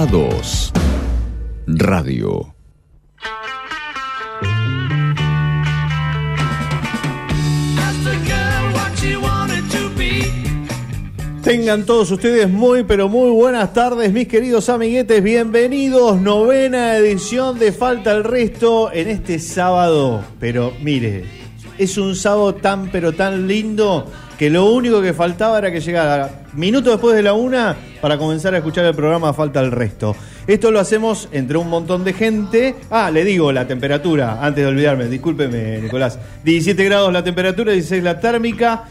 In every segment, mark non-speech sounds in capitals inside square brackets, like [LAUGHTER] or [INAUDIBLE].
A2 Radio. Tengan todos ustedes muy pero muy buenas tardes, mis queridos amiguetes. Bienvenidos, novena edición de Falta el Resto en este sábado. Pero mire, es un sábado tan pero tan lindo que lo único que faltaba era que llegara minutos después de la una para comenzar a escuchar el programa Falta el Resto. Esto lo hacemos entre un montón de gente. Ah, le digo la temperatura, antes de olvidarme, discúlpeme Nicolás. 17 grados la temperatura, 16 la térmica.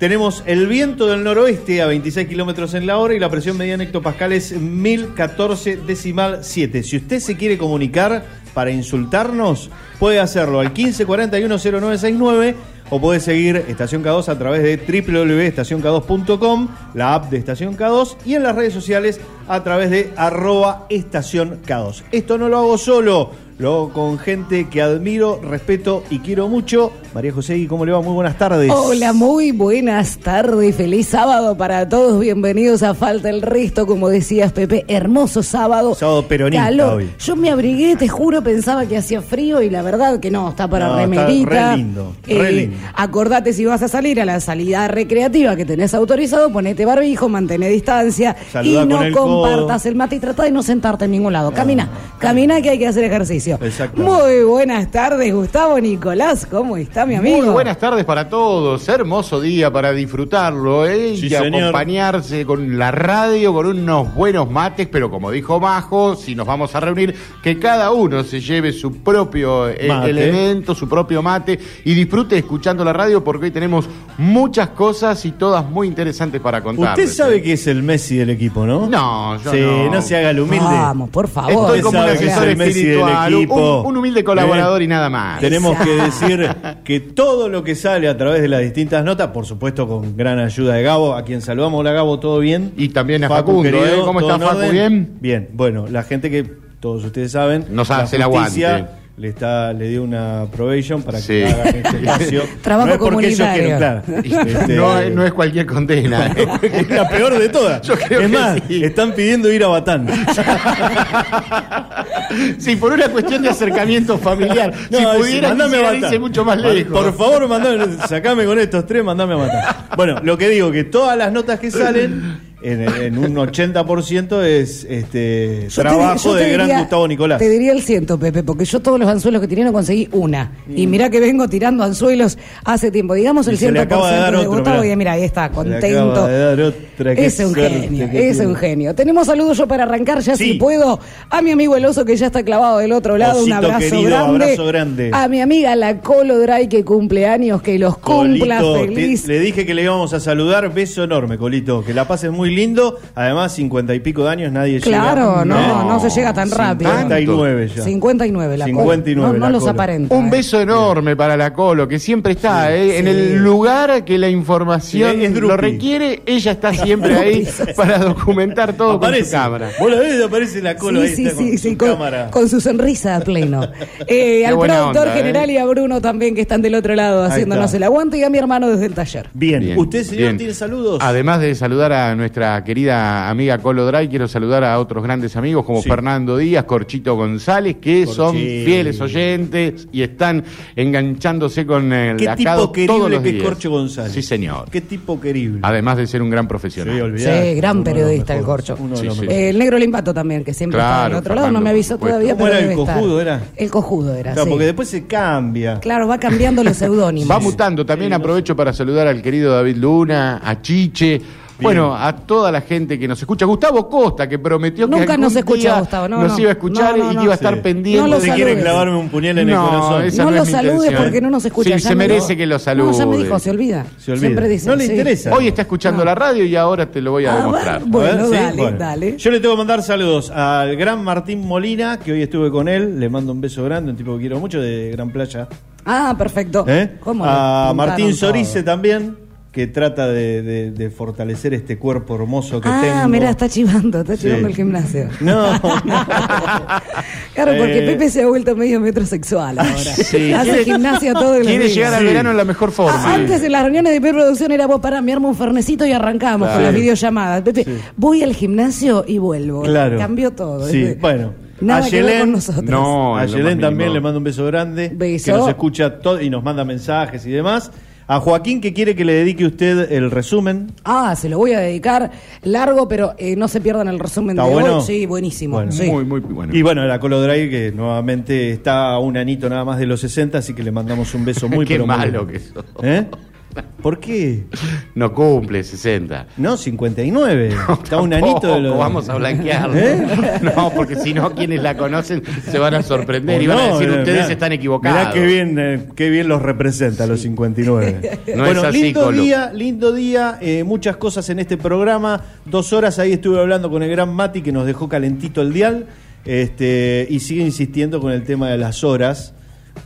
Tenemos el viento del noroeste a 26 kilómetros en la hora y la presión media en hectopascales 1014 decimal 7. Si usted se quiere comunicar para insultarnos, puede hacerlo al 15410969 o puede seguir Estación K2 a través de www.estacionk2.com, la app de Estación K2 y en las redes sociales a través de arroba Estación K2. Esto no lo hago solo, lo hago con gente que admiro, respeto y quiero mucho. María José, ¿cómo le va? Muy buenas tardes. Hola, muy buenas tardes. Feliz sábado para todos. Bienvenidos a Falta el Resto, como decías, Pepe. Hermoso sábado. Sábado peronista Calor. hoy. Yo me abrigué, te juro, pensaba que hacía frío y la verdad que no, está para No, está remerita. re lindo, re lindo. Acordate si vas a salir a la salida recreativa que tenés autorizado, ponete barbijo, mantén distancia Saludá y no con el compartas el mate y trata de no sentarte en ningún lado. Camina, camina que hay que hacer ejercicio. Exacto. Muy buenas tardes, Gustavo Nicolás. ¿Cómo está mi amigo? Muy buenas tardes para todos. Hermoso día para disfrutarlo ¿eh? Sí, y señor. acompañarse con la radio, con unos buenos mates. Pero como dijo Majo, si nos vamos a reunir, que cada uno se lleve su propio eh, Mate. elemento, su propio mate y disfrute escuchando la radio porque hoy tenemos muchas cosas y todas muy interesantes para contar. Usted sabe que es el Messi del equipo, ¿no? No, yo sí, no. se haga el humilde. Vamos, por favor. Estoy como un sabe que es asesor el del espiritual, un, equipo. un humilde colaborador ¿Eh? y nada más. Tenemos que decir que todo lo que sale a través de las distintas notas, por supuesto con gran ayuda de Gabo, a quien saludamos. Hola Gabo, ¿todo bien? Y también a Facundo, ¿eh? ¿Cómo ¿todo está Facu? ¿Bien? Bien, bueno, la gente que todos ustedes saben, Nos la hace el justicia aguante. Le, está, le dio una probation para Sí. que hagan este [LAUGHS] juicio. [LAUGHS] Trabajo no es porque ellos comunitario. quieren, claro. [LAUGHS] Este, No, es- no es cualquier condena. es la peor de todas. Yo creo es que más, sí. están pidiendo ir a Batán. sí, por una cuestión de acercamiento familiar. No, si pudiera, mandame a mucho más lejos. Por favor, mandame, sacame con estos tres, mandame a matar. Bueno, lo que digo, que todas las notas que salen, en, en un 80% es este Yo trabajo te del gran diría- Gustavo Nicolás. Te diría el ciento, Pepe, porque yo todos los anzuelos que tenía no conseguí una. Y mirá que vengo tirando anzuelos hace tiempo. Digamos el se le 100% acaba de dar otro, Gustavo mirá. y mira, ahí está, contento. de otra, Es un genio, es un genio. Tenemos saludos yo para arrancar ya Sí. si puedo. A mi amigo el oso que ya está clavado del otro lado, un abrazo querido, grande. abrazo grande. A mi amiga la Colo Dry que cumple años, que los cumpla feliz. te- le dije que le íbamos a saludar. Beso enorme, Colito. Que la pases muy lindo. Además, cincuenta y pico de años, nadie Claro, llega. no, no se llega tan rápido. 59 ya. 59 la Colo. 59 No, no la los Colo. aparenta. Un ¿eh? beso enorme para la Colo, que siempre está ¿eh? en el lugar que la información Sí, lo requiere. Ella está siempre ahí para documentar todo con Aparece. su cámara. Vos la ves, aparece la cola ahí Sí, sí, está con sí, su con, cámara. con su sonrisa a pleno. [LAUGHS] Eh, al productor onda, general ¿eh? y a Bruno también, que están del otro lado haciéndonos el aguante, y a mi hermano desde el taller. Bien. Bien, ¿Usted, señor, bien. tiene saludos? Además de saludar a nuestra querida amiga Colo Dray, quiero saludar a otros grandes amigos como Sí. Fernando Díaz, Corchito González, que son fieles oyentes y están enganchándose con el Qué acado tipo todos querible los que es días. Corcho González. Sí, señor. Qué tipo querible. Además de ser un gran Sí, profesional. olvidá. Sí, gran periodista el Corcho. Sí, sí. Eh, el negro Limpato también, que siempre Claro, está del otro lado, no me avisó todavía, ¿Cómo pero era el estar. cojudo, era? El cojudo era, Claro, sí. porque después se cambia. Claro, va cambiando los [LAUGHS] seudónimos. Va mutando. También aprovecho para saludar al querido David Luna, a Chiche. Bueno, a toda la gente que nos escucha. Gustavo Costa, que prometió que Nunca algún nos escucha, día Gustavo, no, nos no. iba a escuchar No, no, y no. que iba a estar Sí. pendiente. No quiere saludes. clavarme un puñal en el No, corazón. esa No no lo salude porque no nos escucha. Sí, ya se me merece dijo. que lo No, salude. ya me dijo, se olvida. Se olvida. Siempre dice. No le sí. interesa. Hoy está escuchando la radio y ahora te lo voy a Ah, demostrar. Bueno, A ver, ¿sí? dale, dale. Yo le tengo que mandar saludos al gran Martín Molina, que hoy estuve con él. Le mando un beso grande, un tipo que quiero mucho, de Gran Playa. Ah, perfecto. ¿Eh? ¿Cómo A Martín? Sorice también, que trata de, de- de fortalecer este cuerpo hermoso que tengo. Ah, mira, está chivando, está chivando el gimnasio. [LAUGHS] No, no. [LAUGHS] Claro, porque Eh, Pepe se ha vuelto medio metrosexual ahora. [LAUGHS] Sí, Hace gimnasia todo el Quiere llegar al Sí. verano en la mejor forma. Ah, Antes en las reuniones de preproducción era vos para me armo un fernecito y arrancamos con las videollamadas. Pepe, Sí. voy al gimnasio y vuelvo. Claro. Cambió todo. Sí, bueno. Nada a que ver Yelén- con nosotros. No, a Yelén también le mando un beso grande. Beso. Que nos escucha todo y nos manda mensajes y demás. A Joaquín que quiere que le dedique usted el resumen. Ah, se lo voy a dedicar largo, pero eh, no se pierdan el resumen ¿Está de bueno? hoy. Sí, buenísimo. Bueno. sí. Muy, muy bueno. Y bueno, la Colodray que nuevamente está a un anito nada más de los 60, así que le mandamos un beso muy [LAUGHS] Qué pero muy malo grande. que sos. ¿Eh? ¿Por qué? No cumple 60. No, 59. [LAUGHS] Está a un anito de los... Vamos a blanquearlo. ¿Eh? [LAUGHS] No, porque si no, quienes la conocen se van a sorprender O y van a no, decir, eh, ustedes mirá, están equivocados. Mirá qué bien, eh, qué bien los representa los 59. [LAUGHS] No bueno, es así, lindo Colo. día, lindo día, eh, muchas cosas en este programa. Dos horas ahí estuve hablando con el gran Mati que nos dejó calentito el dial este, y sigue insistiendo con el tema de las horas.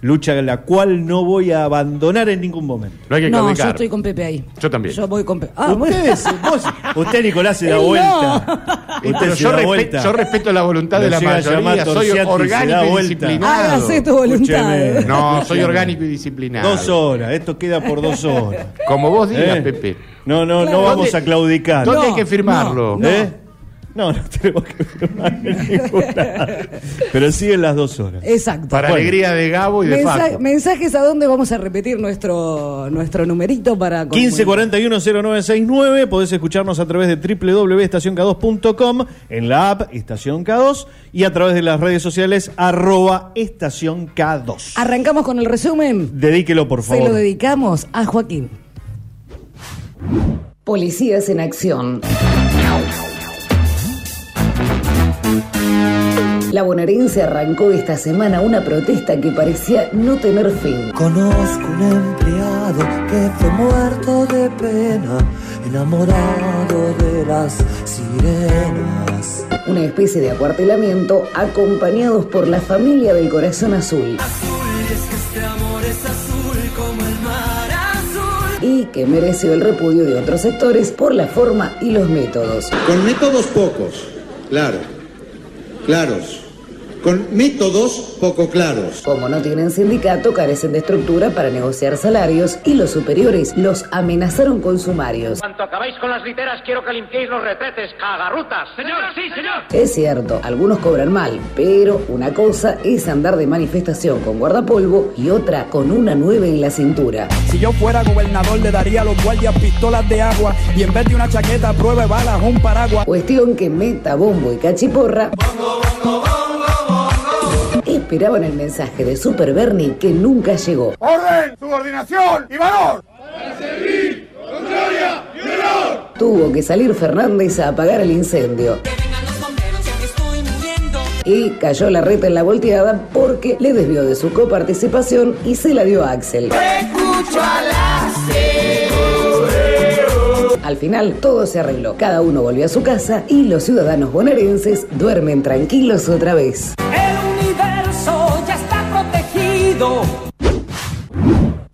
Lucha la cual no voy a abandonar en ningún momento. No hay que No, yo estoy con Pepe ahí. Yo también. Yo voy con Pepe. Ah. Ustedes, vos- usted Nicolás se da no. vuelta. [LAUGHS] Usted pero se yo, da respe- vuelta. yo respeto la voluntad Lo de la mayoría. Soy y orgánico y disciplinado. Hágase tu voluntad. Escúcheme. No, soy orgánico y disciplinado. Dos horas, esto queda por dos horas. Como vos digas, ¿Eh? Pepe. No, no, no vamos ¿Dónde- a claudicar. ¿Dónde No, hay que firmarlo? no. ¿Eh? No, no tenemos que firmar [LAUGHS] en ningún lado. Pero siguen las dos horas. Exacto. Para Bueno. alegría de Gabo y de Mensa- Facu. mensajes a dónde vamos a repetir nuestro nuestro numerito para 1541-0969. Podés escucharnos a través de www.estacionk2.com, en la app Estación K2 y a través de las redes sociales arroba Estación K2. Arrancamos con el resumen. Dedíquelo, por Se lo favor. dedicamos a Joaquín. Policías en acción. La bonaerense arrancó esta semana una protesta que parecía no tener fin. Conozco un empleado que fue muerto de pena, enamorado de las sirenas. Una especie de acuartelamiento acompañados por la familia del corazón azul. Y que mereció el repudio de otros sectores por la forma y los métodos. Con métodos pocos, claro, claros. Con métodos poco claros. Como no tienen sindicato, carecen de estructura para negociar salarios y los superiores los amenazaron con sumarios. Cuanto acabáis con las literas, quiero que limpiéis los retretes, cagarrutas. Señor, sí, señor. Es cierto, algunos cobran mal, pero una cosa es andar de manifestación con guardapolvo y otra con una nueve en la cintura. Si yo fuera gobernador le daría a los guardias pistolas de agua y en vez de una chaqueta pruebe balas un paraguas. Cuestión que meta bombo y cachiporra. Esperaban el mensaje de Super Bernie que nunca llegó. ¡Orden! ¡Subordinación y valor! Tuvo que salir Fernández a apagar el incendio. Y cayó la reta en la volteada porque le desvió de su coparticipación y se la dio a Axel. Al final todo se arregló. Cada uno volvió a su casa y los ciudadanos bonaerenses duermen tranquilos otra vez.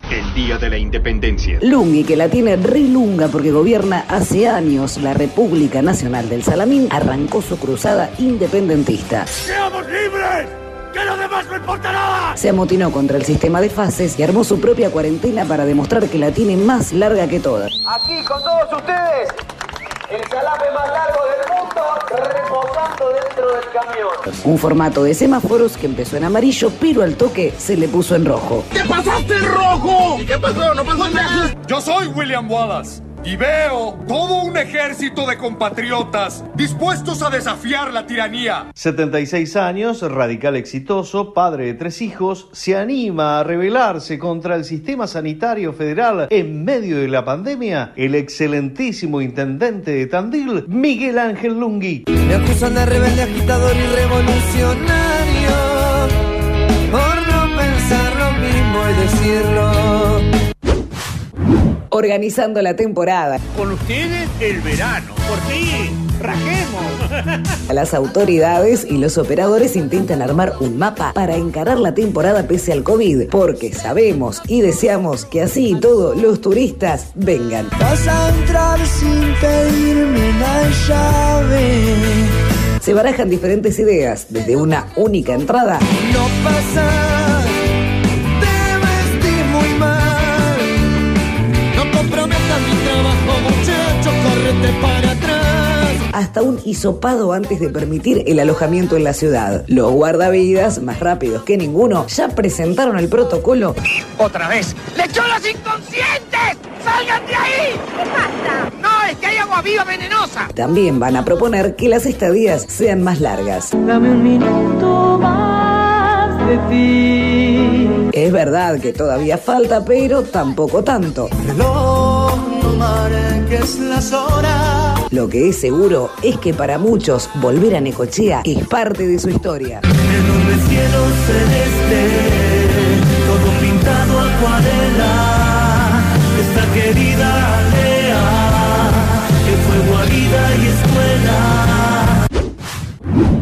El Día de la Independencia. Lungui, que la tiene re lunga porque gobierna hace años la República Nacional del Salamín, arrancó su cruzada independentista. ¡Seamos libres! ¡Que lo demás no importa nada! Se amotinó contra el sistema de fases y armó su propia cuarentena para demostrar que la tiene más larga que todas. Aquí con todos ustedes, el salame más largo del mundo, reposando dentro del camión. Un formato de semáforos que empezó en amarillo, pero al toque se le puso en rojo. Yo soy William Wallace y veo todo un ejército de compatriotas dispuestos a desafiar la tiranía. 76 años, radical exitoso, padre de tres hijos, se anima a rebelarse contra el sistema sanitario federal en medio de la pandemia, el excelentísimo intendente de Tandil, Miguel Ángel Lungui. Me acusan de rebelde, agitador y revolucionario por no pensar lo mismo y decirlo. Organizando la temporada. Con ustedes el verano. Por fin, rajemos. [LAUGHS] Las autoridades y los operadores intentan armar un mapa para encarar la temporada pese al COVID, porque sabemos y deseamos que así y todo los turistas vengan. Vas a entrar sin pedirme la llave. Se barajan diferentes ideas, desde una única entrada. No pasa, hasta un hisopado antes de permitir el alojamiento en la ciudad. Los guardavidas, más rápidos que ninguno, ya presentaron el protocolo. ¡Otra vez! ¡Lechones inconscientes! ¡Salgan de ahí! ¿Qué pasa? No, es que hay agua viva venenosa. También van a proponer que las estadías sean más largas. Dame un minuto más de ti. Es verdad que todavía falta, pero tampoco tanto. Reloj, no marques las horas. Lo que es seguro es que para muchos volver a Necochea es parte de su historia. En un cielo celeste, todo pintado acuarela. Esta querida aldea, que fue guarida y escuela.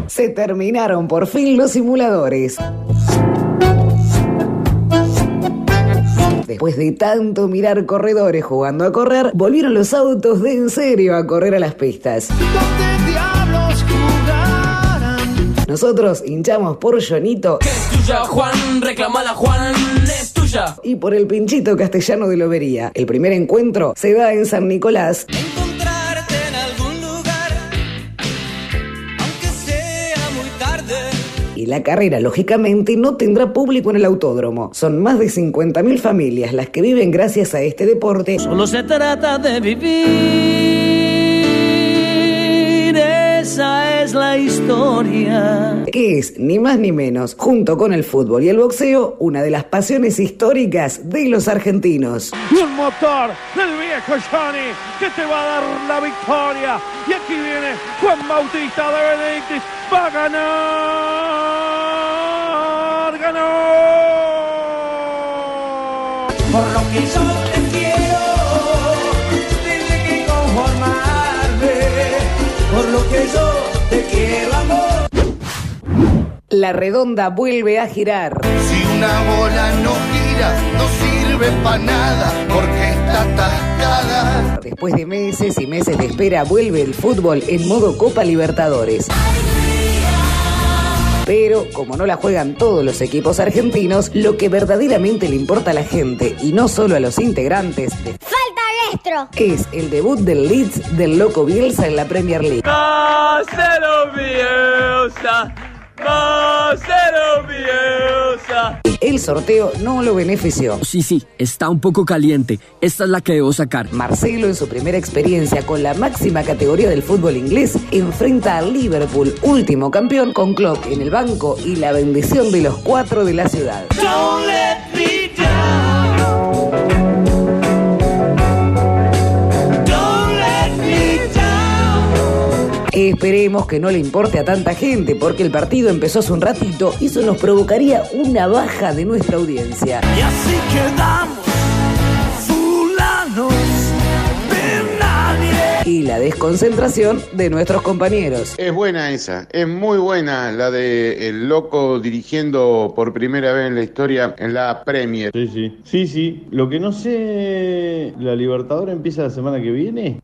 Se terminaron por fin los simuladores. Después de tanto mirar corredores jugando a correr, volvieron los autos de en serio a correr a las pistas. Nosotros hinchamos por Jonito Es tuya, Juan, reclamala, Juan, es tuya. y por el pinchito castellano de Lobería. El primer encuentro se da en San Nicolás la carrera, lógicamente, no tendrá público en el autódromo. Son más de 50.000 familias las que viven gracias a este deporte Solo se trata de vivir, la historia. que es, ni más ni menos, junto con el fútbol y el boxeo, una de las pasiones históricas de los argentinos. Y el motor del viejo Johnny que te va a dar la victoria. Y aquí viene Juan Bautista de Benedictis. Va a ganar. Ganó. Por lo que yo La redonda vuelve a girar. Si una bola no gira, no sirve para nada, porque está atascada. Después de meses y meses de espera, vuelve el fútbol en modo Copa Libertadores. Pero como no la juegan todos los equipos argentinos, lo que verdaderamente le importa a la gente y no solo a los integrantes de ¡Falta Lestro! es el debut del Leeds del Loco Bielsa en la Premier League. Marcelo Bielsa. El sorteo no lo benefició. Sí, sí, está un poco caliente. Esta es la que debo sacar. Marcelo, en su primera experiencia con la máxima categoría del fútbol inglés, enfrenta al Liverpool, último campeón, con Klopp en el banco y la bendición de los cuatro de la ciudad. Don't let me down. Esperemos que no le importe a tanta gente, porque el partido empezó hace un ratito y eso nos provocaría una baja de nuestra audiencia. Y así quedamos, fulanos de nadie. Y la desconcentración de nuestros compañeros. Es buena esa, es muy buena la de el loco dirigiendo por primera vez en la historia en la Premier. Sí, sí. Sí, sí. Lo que no sé, ¿la Libertadora empieza la semana que viene?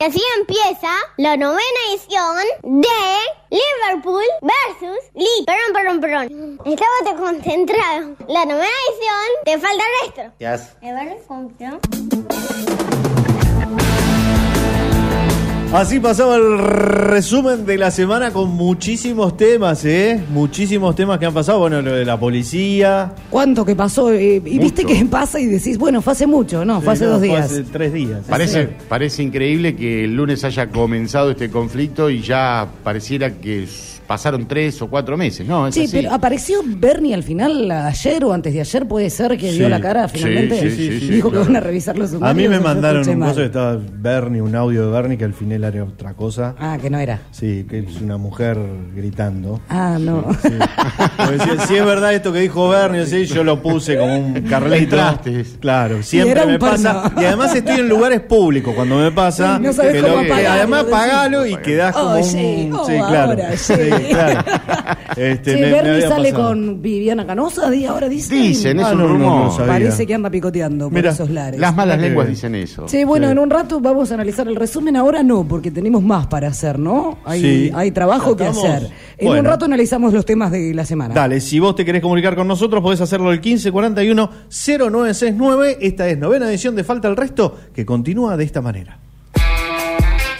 Y así empieza la novena edición de Liverpool versus Leeds. Perdón, perdón, perdón. Estaba concentrado. La novena edición te falta el resto. Yes. ¿Me van a comprar? Así pasaba el resumen de la semana con muchísimos temas, ¿eh? Muchísimos temas que han pasado. Bueno, lo de la policía. ¿Cuánto que pasó? Eh, y viste que pasa y decís, bueno, fue hace mucho, no, fue hace no, dos fue días. hace tres días. Parece, parece increíble que el lunes haya comenzado este conflicto y ya pareciera que pasaron tres o cuatro meses, ¿no? Es Sí, así. pero apareció Bernie al final, ayer o antes de ayer, puede ser que dio Sí, la cara finalmente. sí, sí, sí, Dijo que claro. van a revisar los A mí me mandaron un coso que estaba Bernie, un audio de Bernie que al final era otra cosa. Ah, que no era. Sí, que es una mujer gritando. Ah, no. Sí. Decía, si es verdad esto que dijo Bernie, sí, yo lo puse como un [LAUGHS] Carlito. Claro, siempre me pasa. Y además estoy en lugares públicos cuando me pasa. Sí, [LAUGHS] no sabes que cómo lo- que además pagalo y quedás como Oh, un. sí, oh, sí, claro. ahora, sí. Claro. [LAUGHS] Este, Che, me- me Bernie había sale pasado. con Viviana Canosa, di- ahora dice. Dicen, es Ah, un no, no, rumor. sabía. Parece que anda picoteando por Mira, esos lares. Las malas lenguas dicen eso. Sí, bueno, Sí. en un rato vamos a analizar el resumen. Ahora no, porque tenemos más para hacer, ¿no? Hay, Sí. hay trabajo que Estamos- hacer. En Bueno. un rato analizamos los temas de la semana. Dale, si vos te querés comunicar con nosotros, podés hacerlo al 1541-0969. Esta es novena edición de Falta el Resto, que continúa de esta manera.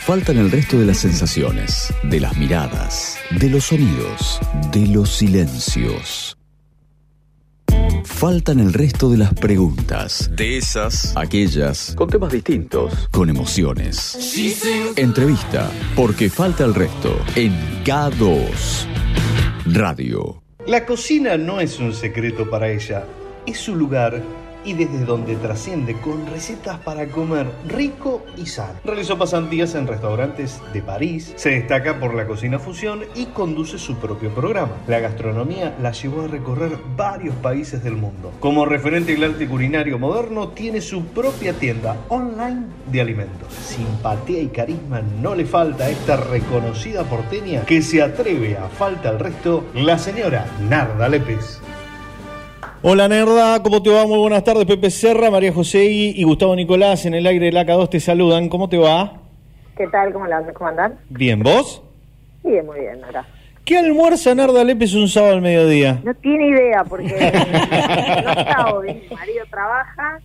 Faltan el resto de las sensaciones, de las miradas, de los sonidos, de los silencios. Faltan el resto de las preguntas, de esas, aquellas, con temas distintos, con emociones. Entrevista, porque falta el resto, en K2 Radio. La cocina no es un secreto para ella, es su lugar y desde donde trasciende con recetas para comer rico y sano. Realizó pasantías en restaurantes de París, se destaca por la cocina fusión y conduce su propio programa. La gastronomía la llevó a recorrer varios países del mundo. Como referente del arte culinario moderno, tiene su propia tienda online de alimentos. Simpatía y carisma no le falta a esta reconocida porteña que se atreve a falta al resto, la señora Narda Lépez. Hola Nerda, ¿cómo te va? Muy buenas tardes, Pepe Serra, María José y Gustavo Nicolás en el aire del AK2 te saludan. ¿Cómo te va? ¿Qué tal? ¿Cómo, la, cómo andan? Bien, ¿vos? Bien, muy bien, ahora. ¿Qué almuerza Narda Lépez un sábado al mediodía? No tiene idea porque [LAUGHS] no hoy. Mi marido trabaja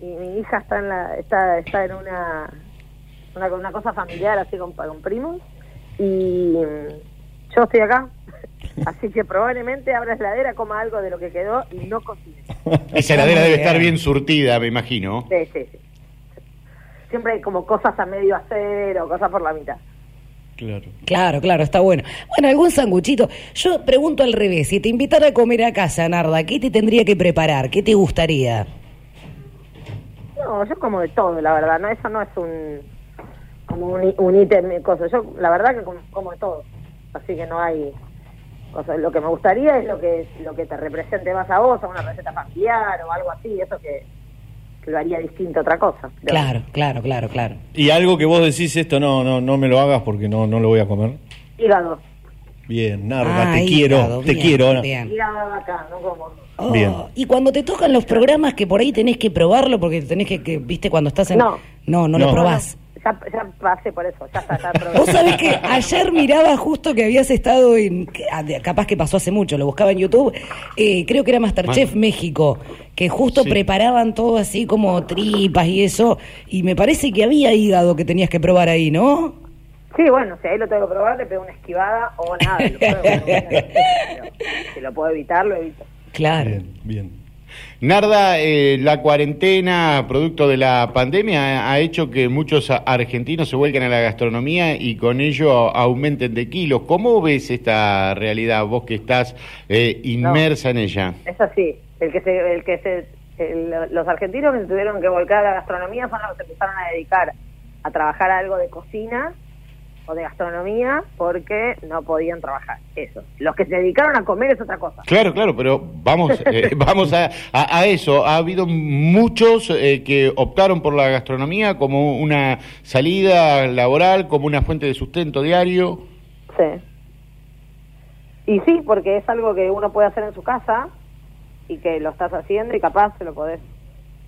y mi hija está en la está está en una una, una cosa familiar así con, con primos y mm, yo estoy acá. Así que probablemente abra la heladera, coma algo de lo que quedó y no cocine. [LAUGHS] Esa heladera debe estar bien surtida, me imagino. Sí, sí, sí. Siempre hay como cosas a medio hacer o cosas por la mitad. Claro. Claro, claro, está bueno. Bueno, algún sanguchito. Yo pregunto al revés, si te invitara a comer a casa, Narda, ¿qué te tendría que preparar? ¿Qué te gustaría? No, yo como de todo, la verdad, no eso no es un como un, un ítem de cosas. Yo la verdad que como, como de todo. Así que no hay cosas. Lo que me gustaría es lo que lo que te represente más a vos, a una receta familiar o algo así, eso que, que lo haría distinto a otra cosa. Pero- Claro, claro, claro, claro. Y algo que vos decís esto, no, no, no me lo hagas porque no, no lo voy a comer. Hígado. Bien, Narda, Ah, te hígado, quiero, te quiero. bien. Hígado de vaca, no como. Oh, Bien. Y cuando te tocan los programas que por ahí tenés que probarlo, porque tenés que, que, viste, cuando estás en... No. no, no No. lo probás. Ya, ya pasé por eso, ya está, probé. Vos sabés que ayer miraba justo que habías estado en, ah, capaz que pasó hace mucho, lo buscaba en YouTube, eh, creo que era Masterchef México, que justo Sí. preparaban todo así como tripas y eso, y me parece que había hígado que tenías que probar ahí, ¿no? Sí, bueno, si ahí lo tengo que probar, le pego una esquivada o nada. Lo pero [LAUGHS] si lo puedo evitar, lo evito. Claro. Bien, bien. Narda, eh, la cuarentena, producto de la pandemia, ha hecho que muchos argentinos se vuelquen a la gastronomía y con ello aumenten de kilos. ¿Cómo ves esta realidad, vos que estás eh, inmersa en ella? Es así. El que se, el que se, el- los argentinos que se tuvieron que volcar a la gastronomía fueron los que se empezaron a dedicar a trabajar algo de cocina o de gastronomía porque no podían trabajar. Eso. Los que se dedicaron a comer es otra cosa. Claro, claro, pero vamos, [LAUGHS] eh, vamos a, a- a eso. Ha habido muchos eh, que optaron por la gastronomía como una salida laboral, como una fuente de sustento diario. Sí. Y sí, porque es algo que uno puede hacer en su casa y que lo estás haciendo y capaz se lo podés.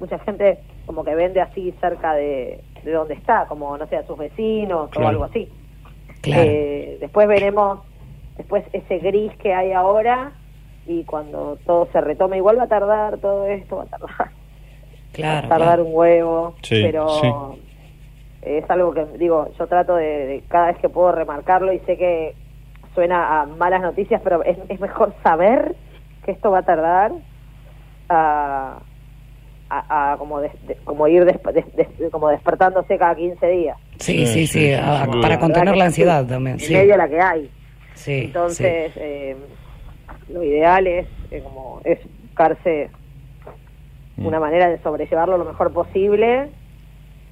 Mucha gente como que vende así cerca de, de donde está, como no sé, a sus vecinos o algo así. Claro. Eh, después veremos después ese gris que hay ahora y cuando todo se retome, igual va a tardar todo esto, va a tardar, Claro. va a tardar claro. un huevo, Sí, pero sí. es algo que digo, yo trato de, de cada vez que puedo remarcarlo y sé que suena a malas noticias, pero es, es mejor saber que esto va a tardar a, a, a como des- de- como ir desp- des- des- como despertándose cada 15 días. Sí, sí, sí, sí, a- para contener la ansiedad sí, también. En Sí, medio de la que hay. sí, Entonces, eh, lo ideal es eh, como es buscarse Mm. una manera de sobrellevarlo lo mejor posible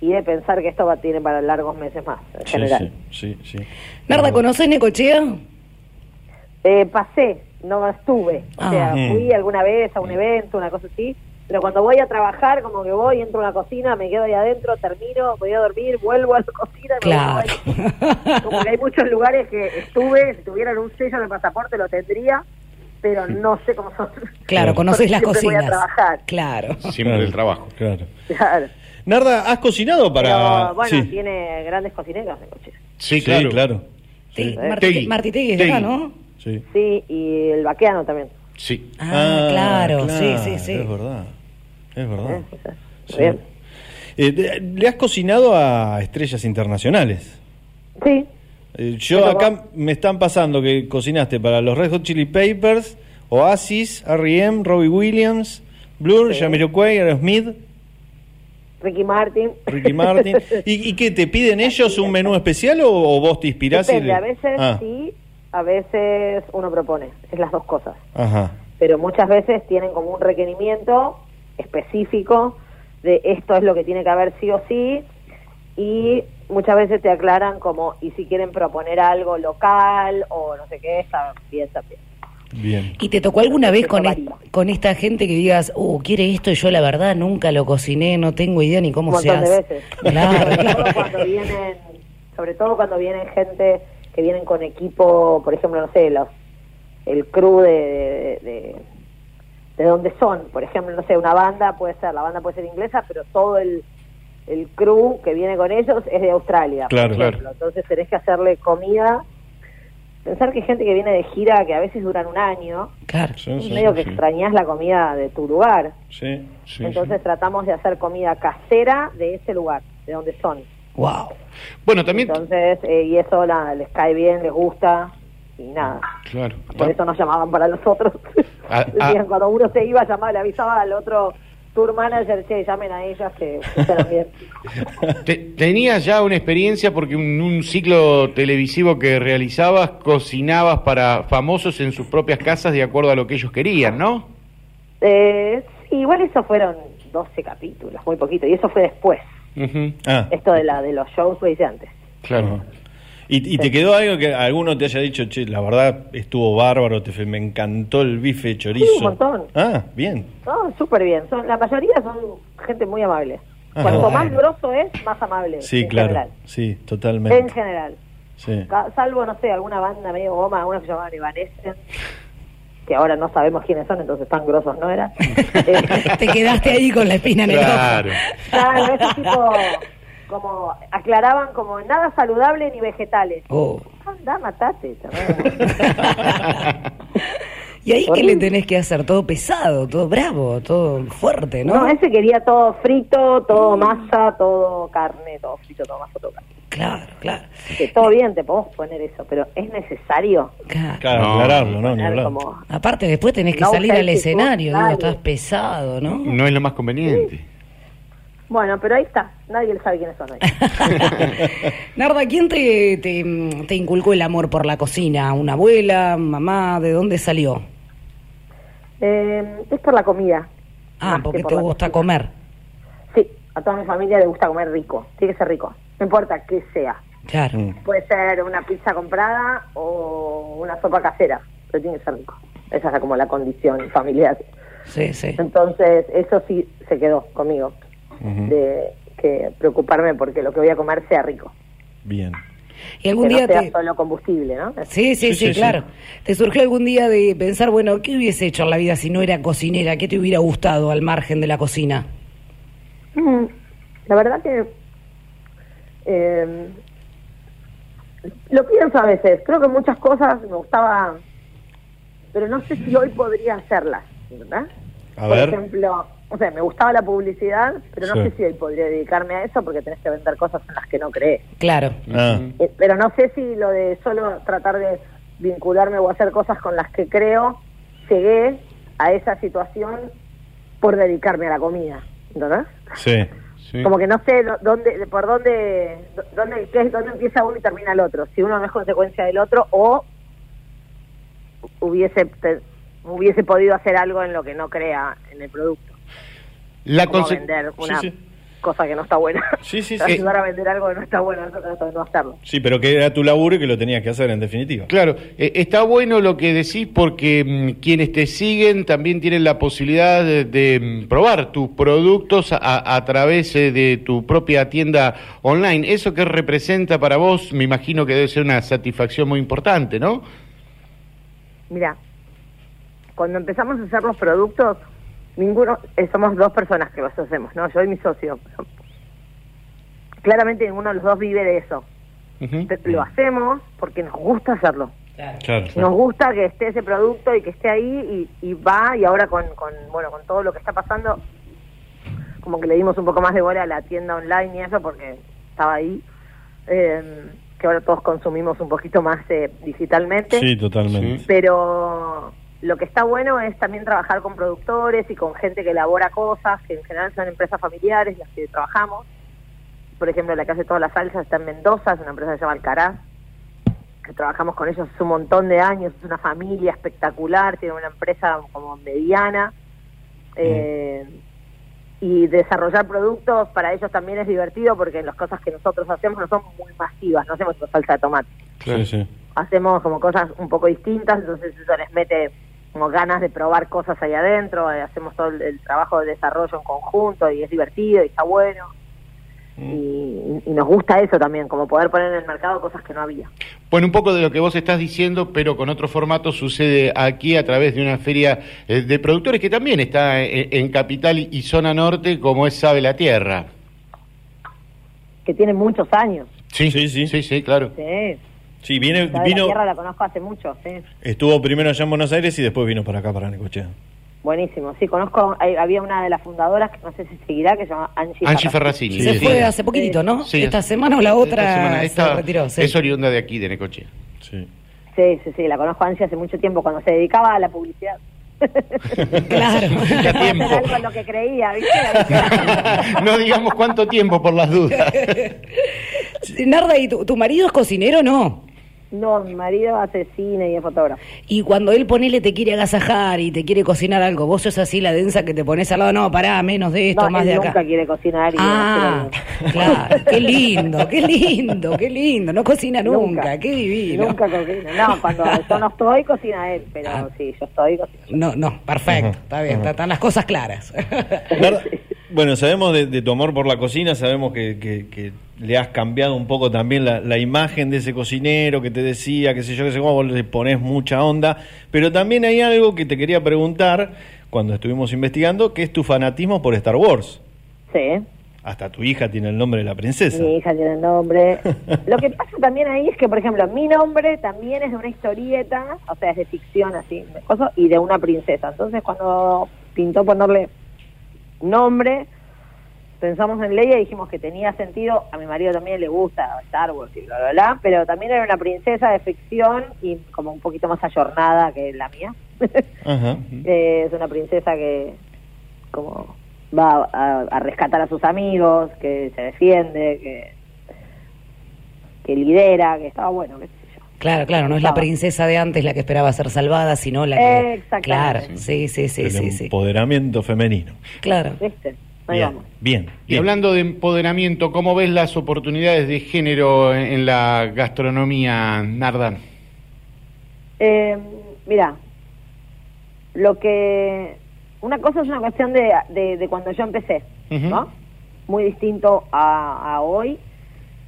y de pensar que esto va a tener para largos meses más, en general. Sí, sí, sí. Narda, ¿conoces Necochea? Eh, pasé, no estuve. O Ah. sea, Mm. fui alguna vez a un evento, una cosa así. Pero cuando voy a trabajar, como que voy, entro a una cocina, me quedo ahí adentro, termino, voy a dormir, vuelvo a la cocina. y me Claro. voy. [LAUGHS] Como que hay muchos lugares que estuve, si tuvieran un sello en el pasaporte lo tendría, pero no sé cómo son. Claro, conoces las Siempre voy a cocinas. trabajar. Claro. Siempre el trabajo. Claro. Claro. Narda, ¿has cocinado para...? Pero bueno, sí. tiene grandes cocineros en coche. Sí, Sí, claro. claro. Sí, de acá, Tegui. ¿no? Sí. Sí, y el vaqueano también. Sí. Ah, claro, sí, sí, sí. Es verdad. Es verdad. ¿eh? Sí. bien. Eh, de- ¿Le has cocinado a estrellas internacionales? Sí, Eh, yo Pero acá vos- me están pasando que cocinaste para los Red Hot Chili Peppers, Oasis, R.E.M., Robbie Williams, Blur, Sí. Jamiroquai, Aerosmith, Ricky Martin. Ricky Martin. [LAUGHS] ¿Y, y qué, te piden ellos un menú especial o, o vos te inspirás? y Depende, le- a veces Ah, sí, a veces uno propone. Es las dos cosas. Ajá. Pero muchas veces tienen como un requerimiento específico de esto es lo que tiene que haber sí o sí y muchas veces te aclaran como y si quieren proponer algo local o no sé qué, está bien también. Bien. ¿Y te tocó alguna vez con, con esta gente que digas, uh, quiere esto y yo la verdad nunca lo cociné, no tengo idea ni cómo un se montón de hace? veces. Claro, sobre todo cuando vienen, sobre todo cuando vienen gente que vienen con equipo, por ejemplo, no sé, los el crew de, de, de, de donde son, por ejemplo, no sé, una banda puede ser, la banda puede ser inglesa, pero todo el el crew que viene con ellos es de Australia, Claro, por ejemplo. Entonces tenés que hacerle comida. Pensar que hay gente que viene de gira que a veces duran un año, Claro. Sí, medio sí, que sí. extrañas la comida de tu lugar. Sí, sí, Entonces tratamos de hacer comida casera de ese lugar, de donde son. Wow. Bueno, también. Entonces, eh, y eso la- les cae bien, les gusta, y nada. Claro. Por eso nos llamaban para los otros. Ah, [LAUGHS] ah. Cuando uno se iba, llamaba, le avisaba al otro tour manager, che, llamen a ellas que funcionan bien. [LAUGHS] Te- tenías ya una experiencia porque en un ciclo televisivo que realizabas cocinabas para famosos en sus propias casas de acuerdo a lo que ellos querían, ¿no? Eh, sí, igual eso fueron 12 capítulos, muy poquito, y eso fue después. Ah, Esto de la de los shows lo hice antes. claro. ¿Y, y te quedó algo que alguno te haya dicho, che, la verdad estuvo bárbaro, te, me encantó el bife de chorizo? Sí, un montón. Ah, bien. No, súper bien. Son, la mayoría son gente muy amable. Ah, Cuanto bueno. más grosso es, más amable. Sí, en claro. general. Sí, totalmente. En general. Sí. Salvo, no sé, alguna banda medio goma, alguna que se llamaban Evanescence, que ahora no sabemos quiénes son, entonces tan grosos no eran. [LAUGHS] Eh, Te quedaste ahí con la espina en el Claro. ojo. claro, ese tipo, como aclaraban como nada saludable ni vegetales. Oh. Anda, matate. [LAUGHS] ¿Y ahí qué le tenés que hacer? Todo pesado, todo bravo, todo fuerte, ¿no? No, ese quería todo frito, todo masa, todo carne, todo frito, todo masa, todo carne. Claro, claro. Que todo bien, te podemos poner eso, pero ¿es necesario? claro. Claro, No, aclararlo, ¿no? Ni como- Aparte después tenés que No, salir al escenario, digo, estás pesado, ¿no? No es lo más conveniente. Bueno, pero ahí está, nadie sabe quiénes son hoy. [LAUGHS] Narda, ¿quién te, te, te inculcó el amor por la cocina? ¿Una abuela, mamá? ¿De dónde salió? Eh, es por la comida. Ah, porque que por te gusta cocina. comer. Sí, a toda mi familia le gusta comer rico, tiene que ser rico, no importa qué sea. Claro. Mm. Puede ser una pizza comprada o una sopa casera, pero tiene que ser rico. Esa es la- como la condición familiar. Sí, sí. Entonces, eso sí se quedó conmigo, de que preocuparme porque lo que voy a comer sea rico. Bien. ¿Y algún que día no sea te... solo combustible, ¿no? Sí, sí, Sí, sí, sí, sí. claro. ¿Te surgió algún día de pensar, bueno, ¿qué hubiese hecho en la vida si no era cocinera? ¿Qué te hubiera gustado al margen de la cocina? Mm, La verdad que eh, lo pienso a veces. Creo que muchas cosas me gustaba, pero no sé si hoy podría hacerlas, ¿verdad? A Por ver. ejemplo, o sea, me gustaba la publicidad, pero no Sí. sé si hoy podría dedicarme a eso porque tenés que vender cosas en las que no crees. Claro. Ah, Eh, pero no sé si lo de solo tratar de vincularme o hacer cosas con las que creo, llegué a esa situación por dedicarme a la comida, ¿entendés? sí. Sí. Como que no sé dónde, por dónde, dónde, qué dónde empieza uno y termina el otro. Si uno no es consecuencia del otro o hubiese te- hubiese podido hacer algo en lo que no crea en el producto. La Como vender una Sí, sí. Cosa que no está buena. Sí, sí, [LAUGHS] sí. Ayudar a vender algo que no está bueno, eso trato de no hacerlo. Sí, pero que era tu laburo y que lo tenías que hacer en definitiva. Claro, eh, está bueno lo que decís porque mm, quienes te siguen también tienen la posibilidad de, de, mm, probar tus productos a, a través eh, de tu propia tienda online. Eso que representa para vos, me imagino que debe ser una satisfacción muy importante, ¿no? Mira, cuando empezamos a hacer los productos, ninguno, eh, somos dos personas que los hacemos, ¿no? Yo y mi socio. Claramente ninguno de los dos vive de eso. Lo hacemos porque nos gusta hacerlo. Claro. Nos gusta que esté ese producto y que esté ahí y, y va y ahora con, con, bueno, con todo lo que está pasando, como que le dimos un poco más de bola a la tienda online y eso porque estaba ahí. eh, que ahora todos consumimos un poquito más eh, digitalmente. Sí, totalmente. Pero lo que está bueno es también trabajar con productores y con gente que elabora cosas, que en general son empresas familiares las que trabajamos. Por ejemplo, la que hace todas las salsas está en Mendoza, es una empresa que se llama Alcaraz, que trabajamos con ellos hace un montón de años, es una familia espectacular, tiene una empresa como mediana. Eh, y desarrollar productos para ellos también es divertido porque las cosas que nosotros hacemos no son muy masivas, no hacemos salsa de tomate sí. hacemos como cosas un poco distintas, entonces eso les mete como ganas de probar cosas ahí adentro, eh, hacemos todo el, el trabajo de desarrollo en conjunto y es divertido y está bueno. Y, y nos gusta eso también, como poder poner en el mercado cosas que no había. Bueno, un poco de lo que vos estás diciendo, pero con otro formato sucede aquí a través de una feria eh, de productores que también está en, en Capital y zona norte, como es Sabe la Tierra. Que tiene muchos años. Sí, sí, sí, sí, sí, claro. Sí. Sí, viene, La, vino, tierra la conozco hace mucho, sí. estuvo primero allá en Buenos Aires y después vino para acá, para Necochea. Buenísimo. Sí, conozco, hay- había una de las fundadoras que no sé si seguirá, que se llama Angie, Angie Ferracini. Se Sí, fue sí. hace poquitito, ¿no? Sí, Esta semana o la otra Esta semana, se esta retiró. sí. Es oriunda de aquí, de Necochea. Sí. Sí, sí, sí, la conozco a Angie hace mucho tiempo, cuando se dedicaba a la publicidad. [LAUGHS] Claro. Ya tiempo. Hacer algo en lo que creía, ¿viste? [LAUGHS] No digamos cuánto tiempo por las dudas. [LAUGHS] Narda, ¿y tu, tu marido es cocinero o no? No, mi marido hace cine y es fotógrafo. Y cuando él ponele te quiere agasajar y te quiere cocinar algo, vos sos así la densa que te pones al lado, no, pará, menos de esto, no, más él de nunca acá. quiere cocinar y Ah, [LAUGHS] claro, qué lindo, qué lindo, qué lindo, no cocina nunca, qué divino. Nunca cocina. No, cuando [LAUGHS] yo no estoy, cocina él, pero Ah. sí, yo estoy, cocina. No, no, perfecto, está bien, están las cosas claras. [LAUGHS] Bueno, sabemos de, de tu amor por la cocina, sabemos que, que- que le has cambiado un poco también la, la imagen de ese cocinero que te decía, qué sé yo, qué sé cómo, vos le pones mucha onda, pero también hay algo que te quería preguntar cuando estuvimos investigando, que es tu fanatismo por Star Wars. Sí, Hasta tu hija tiene el nombre de la princesa. mi hija tiene el nombre. [LAUGHS] Lo que pasa también ahí es que, por ejemplo, mi nombre también es de una historieta, o sea, es de ficción así, y de una princesa. Entonces, cuando pintó ponerle nombre, pensamos en Leia y dijimos que tenía sentido. A mi marido también le gusta Star Wars y bla, bla, bla, pero también era una princesa de ficción y como un poquito más ayornada que la mía. [LAUGHS] Ajá. Eh, es una princesa que como va a, a rescatar a sus amigos, que se defiende, que, que lidera, que estaba bueno. yo. Claro, claro, no es la princesa de antes la que esperaba ser salvada, sino la que... Exactamente. Claro, sí, sí, sí, el sí, sí. empoderamiento femenino. Claro. ¿Viste? Ahí Bien, bien. Y hablando de empoderamiento, ¿cómo ves las oportunidades de género en, la gastronomía, Nardan? Eh, mira, lo que... Una cosa es una cuestión de, de, de cuando yo empecé. ¿no? Muy distinto a, a hoy,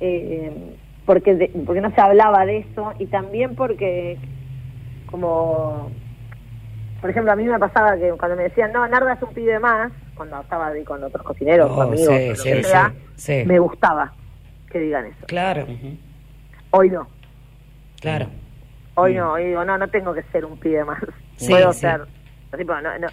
eh, porque, de- porque no se hablaba de eso y también porque como... Por ejemplo, a mí me pasaba que cuando me decían, no, Narda es un pibe más, cuando estaba ahí con otros cocineros, Oh, amigos, sí, sí, que sí, sea, sí. me gustaba que digan eso. Claro, Hoy no. claro. Hoy no, hoy digo, no, no tengo que ser un pibe más. Puedo ser. tipo, no, no,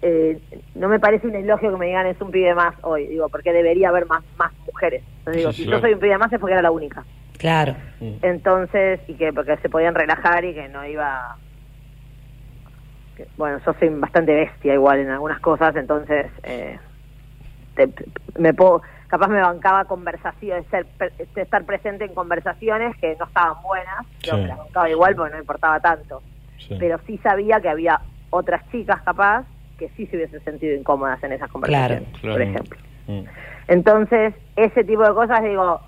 eh, no me parece un elogio que me digan es un pibe más hoy, digo, porque debería haber más más mujeres. Entonces digo, Sí, si yo claro. soy un pibe más es porque era la única. Claro. Entonces, y que porque se podían relajar y que no iba... que- bueno, yo soy bastante bestia igual en algunas cosas, entonces eh, te- me puedo... Capaz me bancaba conversaciones, ser, pre- estar presente en conversaciones que no estaban buenas, yo Sí. me las bancaba igual porque no me importaba tanto Sí. pero sí sabía que había otras chicas capaz que sí se hubiesen sentido incómodas en esas conversaciones, Claro, por ejemplo. Entonces, ese tipo de cosas, digo,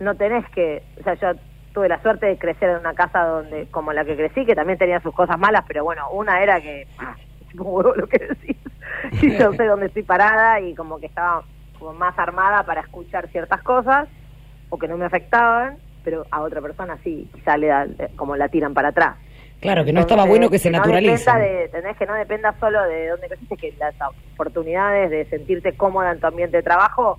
no tenés que, o sea, yo tuve la suerte de crecer en una casa donde, como la que crecí, que también tenía sus cosas malas, pero bueno, una era que, ah, [LAUGHS] huevo lo que decís, [LAUGHS] y yo sé dónde estoy parada y como que estaba como más armada para escuchar ciertas cosas, o que no me afectaban, pero a otra persona sí, quizá le da, como la tiran para atrás. Claro, que no estaba bueno que se no naturalice. de, tenés que no dependa solo de dónde creciste, que las oportunidades de sentirte cómoda en tu ambiente de trabajo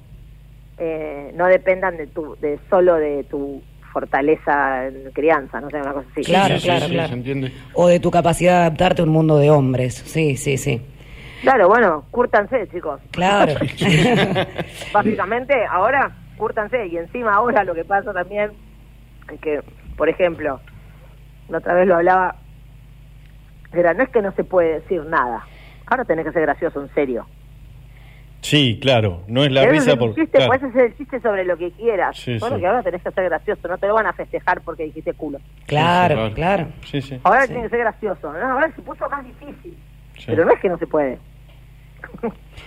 eh, no dependan de tu, de solo de tu fortaleza en crianza, no sé, una cosa así. Claro, claro, claro. O de tu capacidad de adaptarte a un mundo de hombres. Sí, sí, sí. Claro, bueno, cúrtanse, chicos. Claro. [LAUGHS] [LAUGHS] Básicamente, ahora, cúrtanse. Y encima ahora lo que pasa también es que, por ejemplo, la otra vez lo hablaba, era, no es que no se puede decir nada. Ahora tenés que ser gracioso, en serio. Sí, claro, no es la Ese risa por... chiste, claro. Puedes hacer el chiste sobre lo que quieras. Sí, bueno, sí. que ahora tenés que ser gracioso, no te lo van a festejar porque dijiste culo. Claro, claro. Sí, sí. Ahora tiene que ser gracioso. ¿no? Ahora se puso más difícil. Pero no es que no se puede.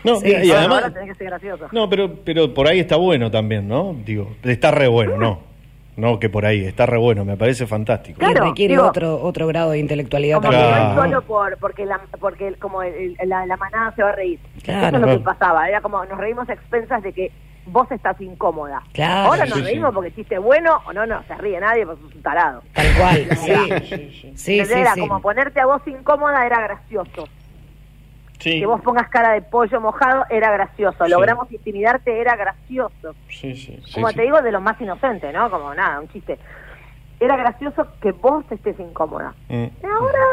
No, Sí, y, además... ahora tenés que ser gracioso. No, pero, pero por ahí está bueno también, ¿no? Digo, está re bueno, ¿no? No que por ahí, está re bueno, me parece fantástico. y requiere digo- otro otro grado de intelectualidad Como también. que no Claro. solo por, porque, la, porque como el- el- la, la manada se va a reír. Claro. Eso es lo que Claro. pasaba. Era como nos reímos a expensas de que vos estás incómoda. Claro. Ahora nos sí, reímos porque chiste bueno o no, no se ríe nadie porque sos un tarado. Tal cual, [LAUGHS] sí. Sí, Entonces sí, era sí. como ponerte a vos incómoda era gracioso. Sí. Que vos pongas cara de pollo mojado era gracioso. Sí. Logramos intimidarte era gracioso. Sí, sí. como te digo, de lo más inocente, ¿no? Como nada, un chiste. Era gracioso que vos estés incómoda. Mm. Ahora,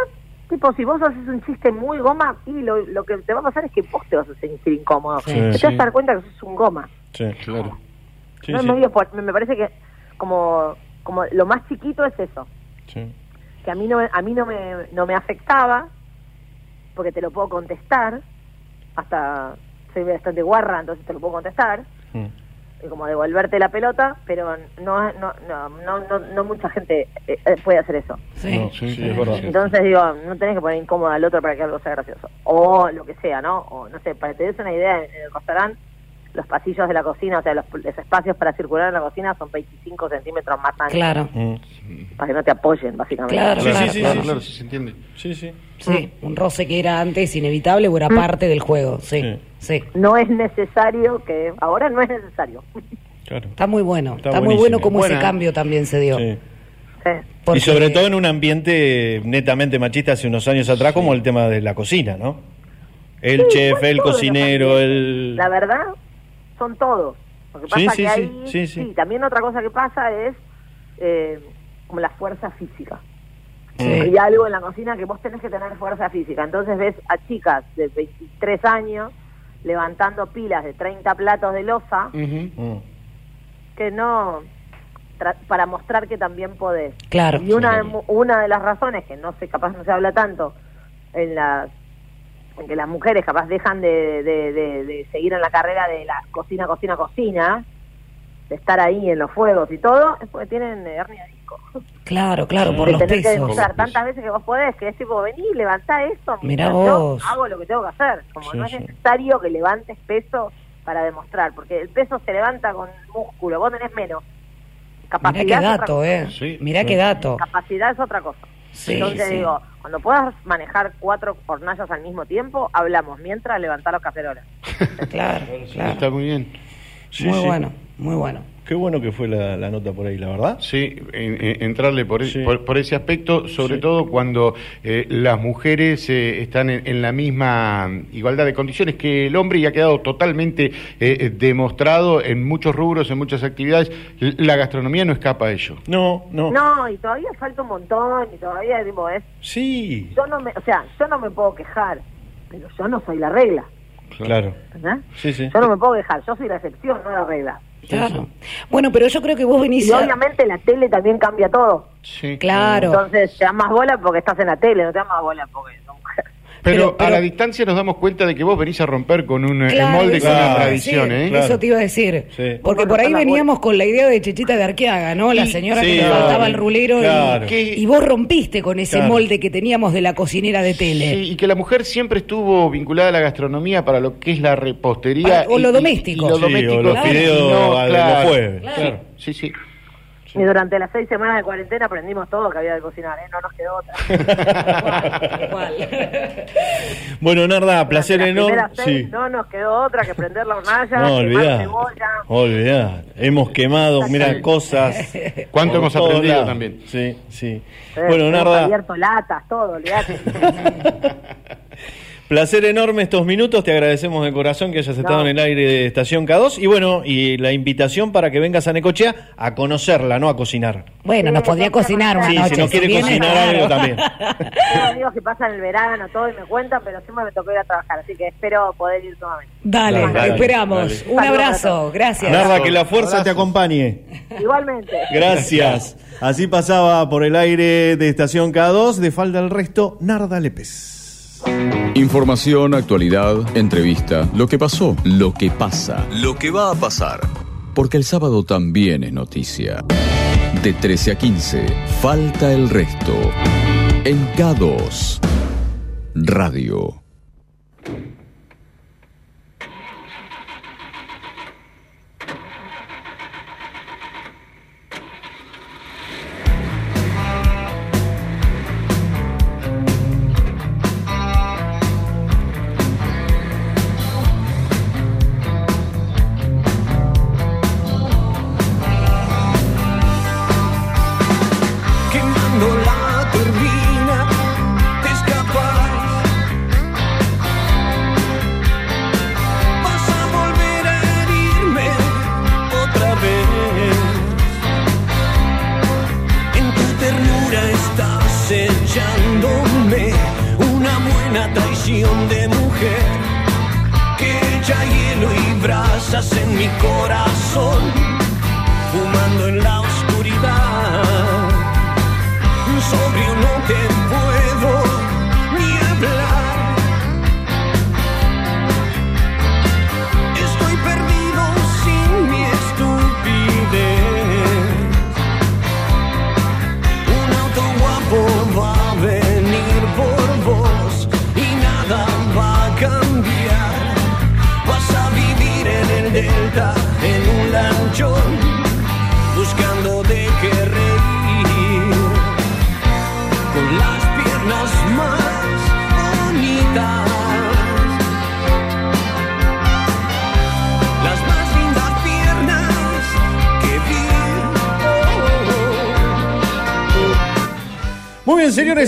tipo, si vos haces un chiste muy goma, y lo, lo que te va a pasar es que vos te vas a sentir incómodo. Sí. te vas a dar cuenta que sos un goma. Sí, claro. No es medio por- me parece que como, como lo más chiquito es eso. Sí. Que a mí no, a mí no me, no me afectaba, porque te lo puedo contestar, hasta soy bastante guarra, entonces te lo puedo contestar. Y como devolverte la pelota, pero no no no no, no, no mucha gente eh, eh, puede hacer eso. Sí, No, sí, sí, es verdad. Entonces digo, no tenés que poner incómodo al otro para que algo sea gracioso. O lo que sea, ¿no? O no sé, para que te des una idea, en el restaurante, los pasillos de la cocina, o sea, los, los espacios para circular en la cocina son 25 centímetros más anchos. Claro. Para que no te apoyen, básicamente. Claro, Sí, claro, sí, sí, claro. sí, Claro, sí se entiende. Sí, sí. Sí, un roce que era antes inevitable o era parte del juego. Sí, sí. No es necesario que... Ahora no es necesario. Claro. Está muy bueno. Está Está, muy bueno como ese Buena. cambio también se dio. Sí. Porque- Y sobre todo en un ambiente netamente machista hace unos años atrás, como el tema de la cocina, ¿no? El Sí, chef, el cocinero, el... La verdad, son todos. Lo que Sí, pasa sí, que sí, ahí, sí, sí. también otra cosa que pasa es eh, como la fuerza física. Sí. Hay algo en la cocina que vos tenés que tener fuerza física. Entonces ves a chicas de 23 años levantando pilas de 30 platos de losa Mm. que no tra- para mostrar que también podés. Claro. Y una de, mu- una de las razones que no sé, capaz no se habla tanto en las en que las mujeres capaz dejan de, de, de- de seguir en la carrera de la cocina, cocina, cocina, de estar ahí en los fuegos y todo, es porque tienen hernia de disco. Claro, claro, por de los tener que pesos. demostrar tantas veces que vos podés, que es tipo, vení, levantá esto, Mirá yo vos. hago lo que tengo que hacer. Como Sí, no es sí. necesario que levantes peso para demostrar, porque el peso se levanta con músculo, vos tenés menos. Capacidad Mirá qué es otra dato, cosa. eh. Sí, Mirá sí. qué dato. Capacidad es otra cosa. Sí, Entonces sí. digo, cuando puedas manejar cuatro hornallas al mismo tiempo, hablamos, mientras levantar los cacerolas. [LAUGHS] Claro, claro. Está muy bien. Sí, muy sí. bueno, muy bueno. Qué bueno que fue la, la nota por ahí, la verdad. Sí, en- en- entrarle por, Sí. por, por ese aspecto, sobre Sí. todo cuando eh, las mujeres eh, están en, en la misma igualdad de condiciones que el hombre y ha quedado totalmente eh, demostrado en muchos rubros, en muchas actividades. La gastronomía no escapa a ello. No, no. No, y todavía falta un montón, y todavía digo, es, Sí. yo no me, o sea, yo no me puedo quejar, pero yo no soy la regla, Claro. Sí, sí. Yo no me puedo quejar, yo soy la excepción, no la regla. Claro. Bueno, pero yo creo que vos venís Y a- obviamente la tele también cambia todo. Sí. Claro. Entonces te dan más bola porque estás en la tele, no te dan más bola porque. Pero, Pero- a la distancia nos damos cuenta de que vos venís a romper con un eh, Claro, molde, con una tradición, ¿eh? Eso te iba a decir. Sí. Porque por ahí veníamos con la idea de Chechita de Arqueaga, ¿no? La señora sí, que le claro. faltaba el rulero y- Claro. y, vos rompiste con ese Claro. molde que teníamos de la cocinera de tele. Sí, y que la mujer siempre estuvo vinculada a la gastronomía para lo que es la repostería. Para- o y- lo y- doméstico. y lo Sí, doméstico. o los Claro. fideos No, de claro. los jueves. Sí, sí. Y durante las seis semanas de cuarentena aprendimos todo que había de cocinar, ¿eh? No nos quedó otra. Igual. [LAUGHS] Bueno, Narda, placer enorme. Sí. No nos quedó otra que prender la hornalla, No, olvidá. cebolla. Olvidá. Hemos quemado, mira, cosas. ¿Cuánto hemos aprendido también? Sí, sí. Eh, Bueno, hemos Narda, abierto latas, todo, olvidate. [LAUGHS] placer enorme estos minutos. Te agradecemos de corazón que hayas estado No. en el aire de Estación K2. Y bueno, y la invitación para que vengas a Necochea a conocerla, no a cocinar. Bueno, nos podría cocinar una Sí, noche. si no quiere cocinar claro. algo también. [LAUGHS] Tengo amigos que pasan el verano, todo y me cuentan, pero siempre me tocó ir a trabajar, así que espero poder ir nuevamente. Dale, Dale, dale, esperamos. dale. Un abrazo, gracias. Narda, que la fuerza te acompañe. Igualmente. Gracias. Así pasaba por el aire de Estación K2. De falta el resto, Narda Lepes. Información, actualidad, entrevista, lo que pasó, lo que pasa, lo que va a pasar. Porque el sábado también es noticia. De 13 a 15, falta el resto. En K2 Radio. En mi corazón, fumando en la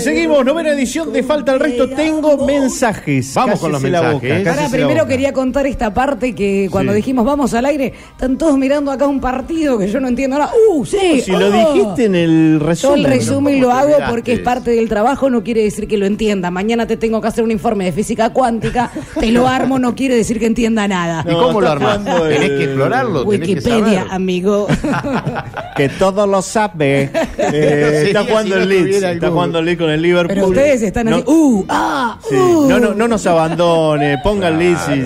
seguimos. Novena edición de Falta el Resto. Tengo mensajes. Vamos con los Cállese la mensajes, boca, cállese Ahora la primero boca. quería contar esta parte que cuando Sí. dijimos vamos al aire, están todos mirando acá un partido que yo no entiendo nada. ¡Uh, sí! Si lo oh! dijiste en el Yo resumen. el resumen ¿cómo lo te hago olvidaste porque es parte del trabajo, no quiere decir que lo entienda. Mañana te tengo que hacer un informe de física cuántica, te lo armo, no quiere decir que entienda nada. ¿Y No, cómo lo está armás? jugando Tenés que explorarlo, tenés que Wikipedia, saber. amigo. [LAUGHS] Que todo lo sabe. [LAUGHS] Eh, Sí, está jugando no el Leeds. tuviera Está algún- jugando el Leeds con el Liverpool. Pero ustedes están No- así, ¡uh! ¡ah! Sí, uh. No, no, no nos abandone, el Leeds y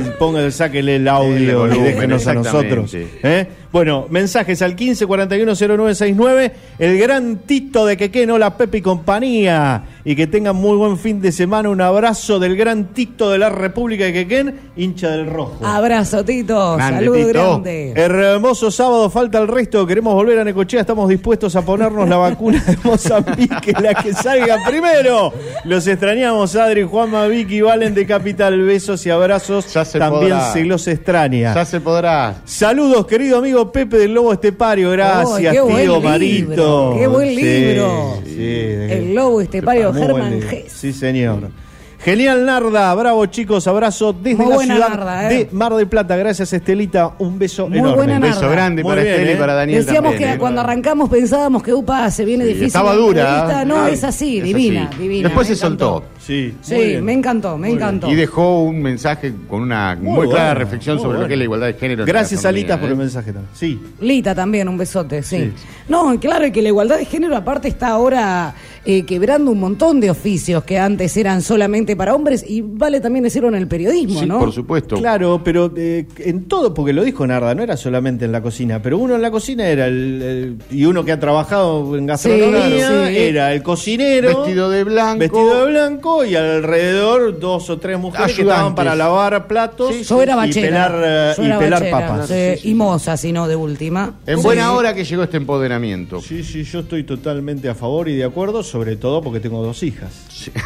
sáquele el El audio y déjenos a nosotros. ¿eh? Bueno, mensajes al 15410969. El gran Tito de Quequén, hola Pepe y compañía. Y que tengan muy buen fin de semana. Un abrazo del gran Tito de la República de Quequén, hincha del rojo. Abrazo, Tito. Grande, Saludo Tito. grande. Hermoso sábado, falta el resto. Queremos volver a Necochea. Estamos dispuestos a ponernos la vacuna de Mozambique, la que salga primero. Los extrañamos, Adri, Juanma, Vicky, Valen de Capital. Besos y abrazos. Ya se También podrá. se los extraña. Ya se podrá. Saludos, querido amigo Pepe del Lobo Estepario. Gracias, Oh, qué buen tío libro, Marito. qué buen libro. sí. El lobo estepario, Germán. Gess. Sí, señor. Genial, Narda. Bravo, chicos. Abrazo desde Muy la ciudad Narda, ¿eh? de Mar del Plata. Gracias, Estelita. Un beso Muy enorme. buena Un beso Narda. grande Muy para bien, Estel y ¿eh? para Daniel Decíamos también, que ¿eh? cuando arrancamos pensábamos que upa se viene Sí, difícil. estaba dura. No, Ay, es así, es divina, así. divina. Después se soltó. Sí, Sí, muy bien. me encantó, me encantó. Y dejó un mensaje con una muy, Muy clara bueno, reflexión muy sobre lo bueno. que es la igualdad de género. en la Gracias, gastronomía, Alitas, por ¿eh? el mensaje también. Sí. Lita también, un besote, sí. Sí. No, claro, y que la igualdad de género aparte está ahora eh, quebrando un montón de oficios que antes eran solamente solamente para hombres y vale también decirlo en el periodismo, Sí, ¿no? por supuesto. Claro, pero eh, en todo, porque lo dijo Narda, no era solamente en la cocina, pero uno en la cocina era el, el- y uno que ha trabajado en gastronomía Sí, sí. era el cocinero Vestido de blanco. vestido de blanco y alrededor dos o tres mujeres que Ayudantes. estaban para lavar platos Yo era y bachera. pelar, eh, y pelar bachera, papas. sí, Y moza, si no, de última. En Sí. buena hora que llegó este empoderamiento. Sí, sí, yo estoy totalmente a favor y de acuerdo, sobre todo porque tengo dos hijas.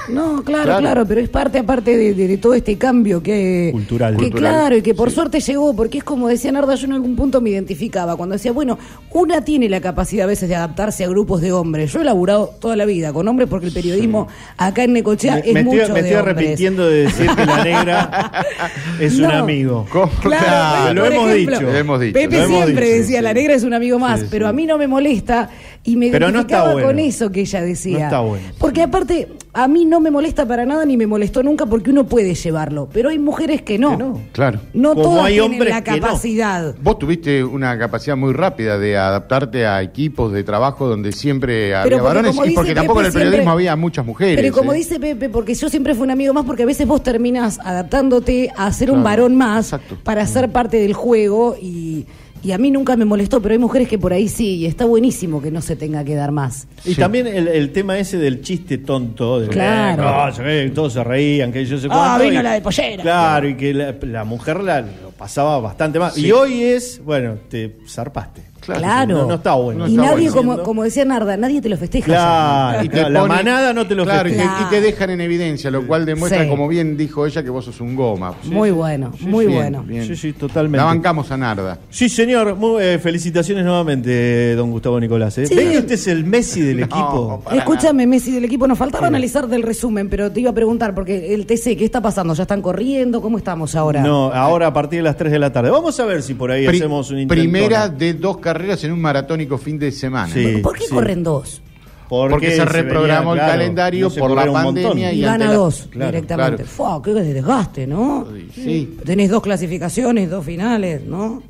No, [LAUGHS] claro, Claro. claro, pero es parte aparte de, de- de todo este cambio que Cultural. que Cultural. claro y que por suerte llegó, porque es como decía Narda, yo en algún punto me identificaba cuando decía, bueno, una tiene la capacidad a veces de adaptarse a grupos de hombres. Yo he laburado toda la vida con hombres porque el periodismo acá en Necochea Me, es me mucho estoy, me de estoy hombres. arrepintiendo de decir que la [LAUGHS] negra es un amigo. Claro, lo hemos ejemplo, dicho. Lo hemos dicho. Pepe Lo hemos siempre dicho, decía, sí. la negra es un amigo más, Sí, pero sí. a mí no me molesta y me Pero no está bueno. con eso que ella decía. No está bueno. Porque aparte, a mí no me molesta para nada ni me molestó nunca porque uno puede llevarlo, pero hay mujeres que no. No, Claro. Como todas hay tienen la que no. capacidad. Vos tuviste una capacidad muy rápida de adaptarte a equipos de trabajo donde siempre había porque varones y porque tampoco en el periodismo siempre- había muchas mujeres. Pero como ¿eh? dice Pepe, porque yo siempre fui un amigo más, porque a veces vos terminás adaptándote a ser un varón más para ser parte del juego y, y a mí nunca me molestó, pero hay mujeres que por ahí sí, y está buenísimo que no se tenga que dar más. Y también el, el tema ese del chiste tonto, de Claro. "Eh, no, ve", todos se reían, que yo sé Ah, cuánto. vino y- la de pollera. Claro, y que la, la mujer la, lo pasaba bastante más. Sí. Y hoy es, bueno, te zarpaste. Claro. No, no está bueno. y no está nadie, bueno. como, como decía Narda, nadie te lo festeja. Claro, y te la pone- manada no te lo Claro, y te, festeja. y te dejan en evidencia, lo cual demuestra, Sí. como bien dijo ella, que vos sos un goma. Muy bueno, muy Bien, bueno. bien. Sí, sí, totalmente. La bancamos a Narda. Sí, señor. Muy, eh, felicitaciones nuevamente, don Gustavo Nicolás. ¿eh? Sí. ¿Ve que usted es el Messi del equipo? Escúchame, Messi del equipo, nos faltaba analizar del resumen, pero te iba a preguntar, porque el TC, ¿qué está pasando? ¿Ya están corriendo? ¿Cómo estamos ahora? No, ahora a partir de las 3 de la tarde. Vamos a ver si por ahí Pri- hacemos un intento. primera de dos carreras en un maratónico fin de semana. Sí, ¿Por qué sí. corren dos? Porque se reprogramó el venía, claro, calendario no por la pandemia Y y van ante a la- dos Claro, directamente. claro. Fua, qué desgaste, ¿no? Sí. Tenés dos clasificaciones, dos finales, ¿no?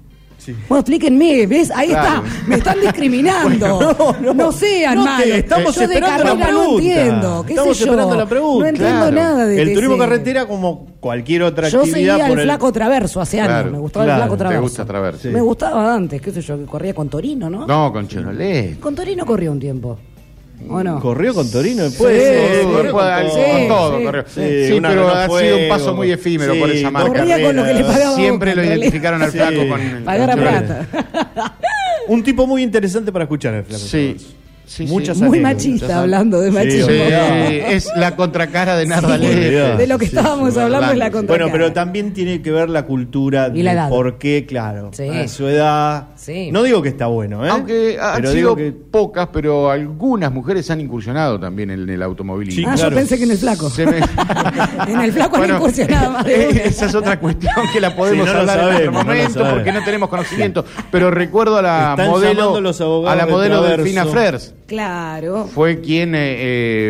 Bueno, explíquenme, ¿ves? Ahí Claro. está, me están discriminando. [LAUGHS] no, sean No te- malos. estamos Yo de la carrera no pregunta. entiendo. ¿Qué Estamos sé yo? esperando la pregunta. No entiendo Claro. nada de El turismo carretera, como cualquier otra Yo actividad. seguía por el flaco Traverso hace años. Me gustaba el flaco Traverso. gusta Traverso. Me gustaba antes, qué sé yo, que corría con Torino, ¿no? No, con Chevrolet. Con Torino corrió un tiempo. ¿O no? ¿Corrió con Torino después? Sí, Sí, sí, corrió Con, con sí, con todo sí. corrió. Sí, pero ha sido un paso muy efímero Sí, por esa marca. Corría con lo que le pagaba Siempre Boca, lo identificaron al Sí. flaco con el Pagar a plata. [LAUGHS] Un tipo muy interesante para escuchar el flaco. Sí. Muchas sí. Muy machista hablando de machismo. Sí, olvidado. es la contracara de Narda Sí, Lefe. de lo que estábamos sí, hablando es la blanco, sí. contra. Bueno, pero también tiene que ver la cultura Y la de edad. por qué, claro, Sí. a su edad. Sí. No digo que está bueno, ¿eh? Aunque han pero sido digo que pocas, pero algunas mujeres han incursionado también en el automovilismo. Sí, Ah, claro. yo pensé que en el flaco. Se me- [LAUGHS] En el flaco Bueno, han incursionado más de una. Esa es otra cuestión que la podemos Sí, no lo hablar en otro no momento porque no tenemos conocimiento. Pero recuerdo a la Están modelo, los a la de modelo. Delfina Frers. Claro. Fue quien eh,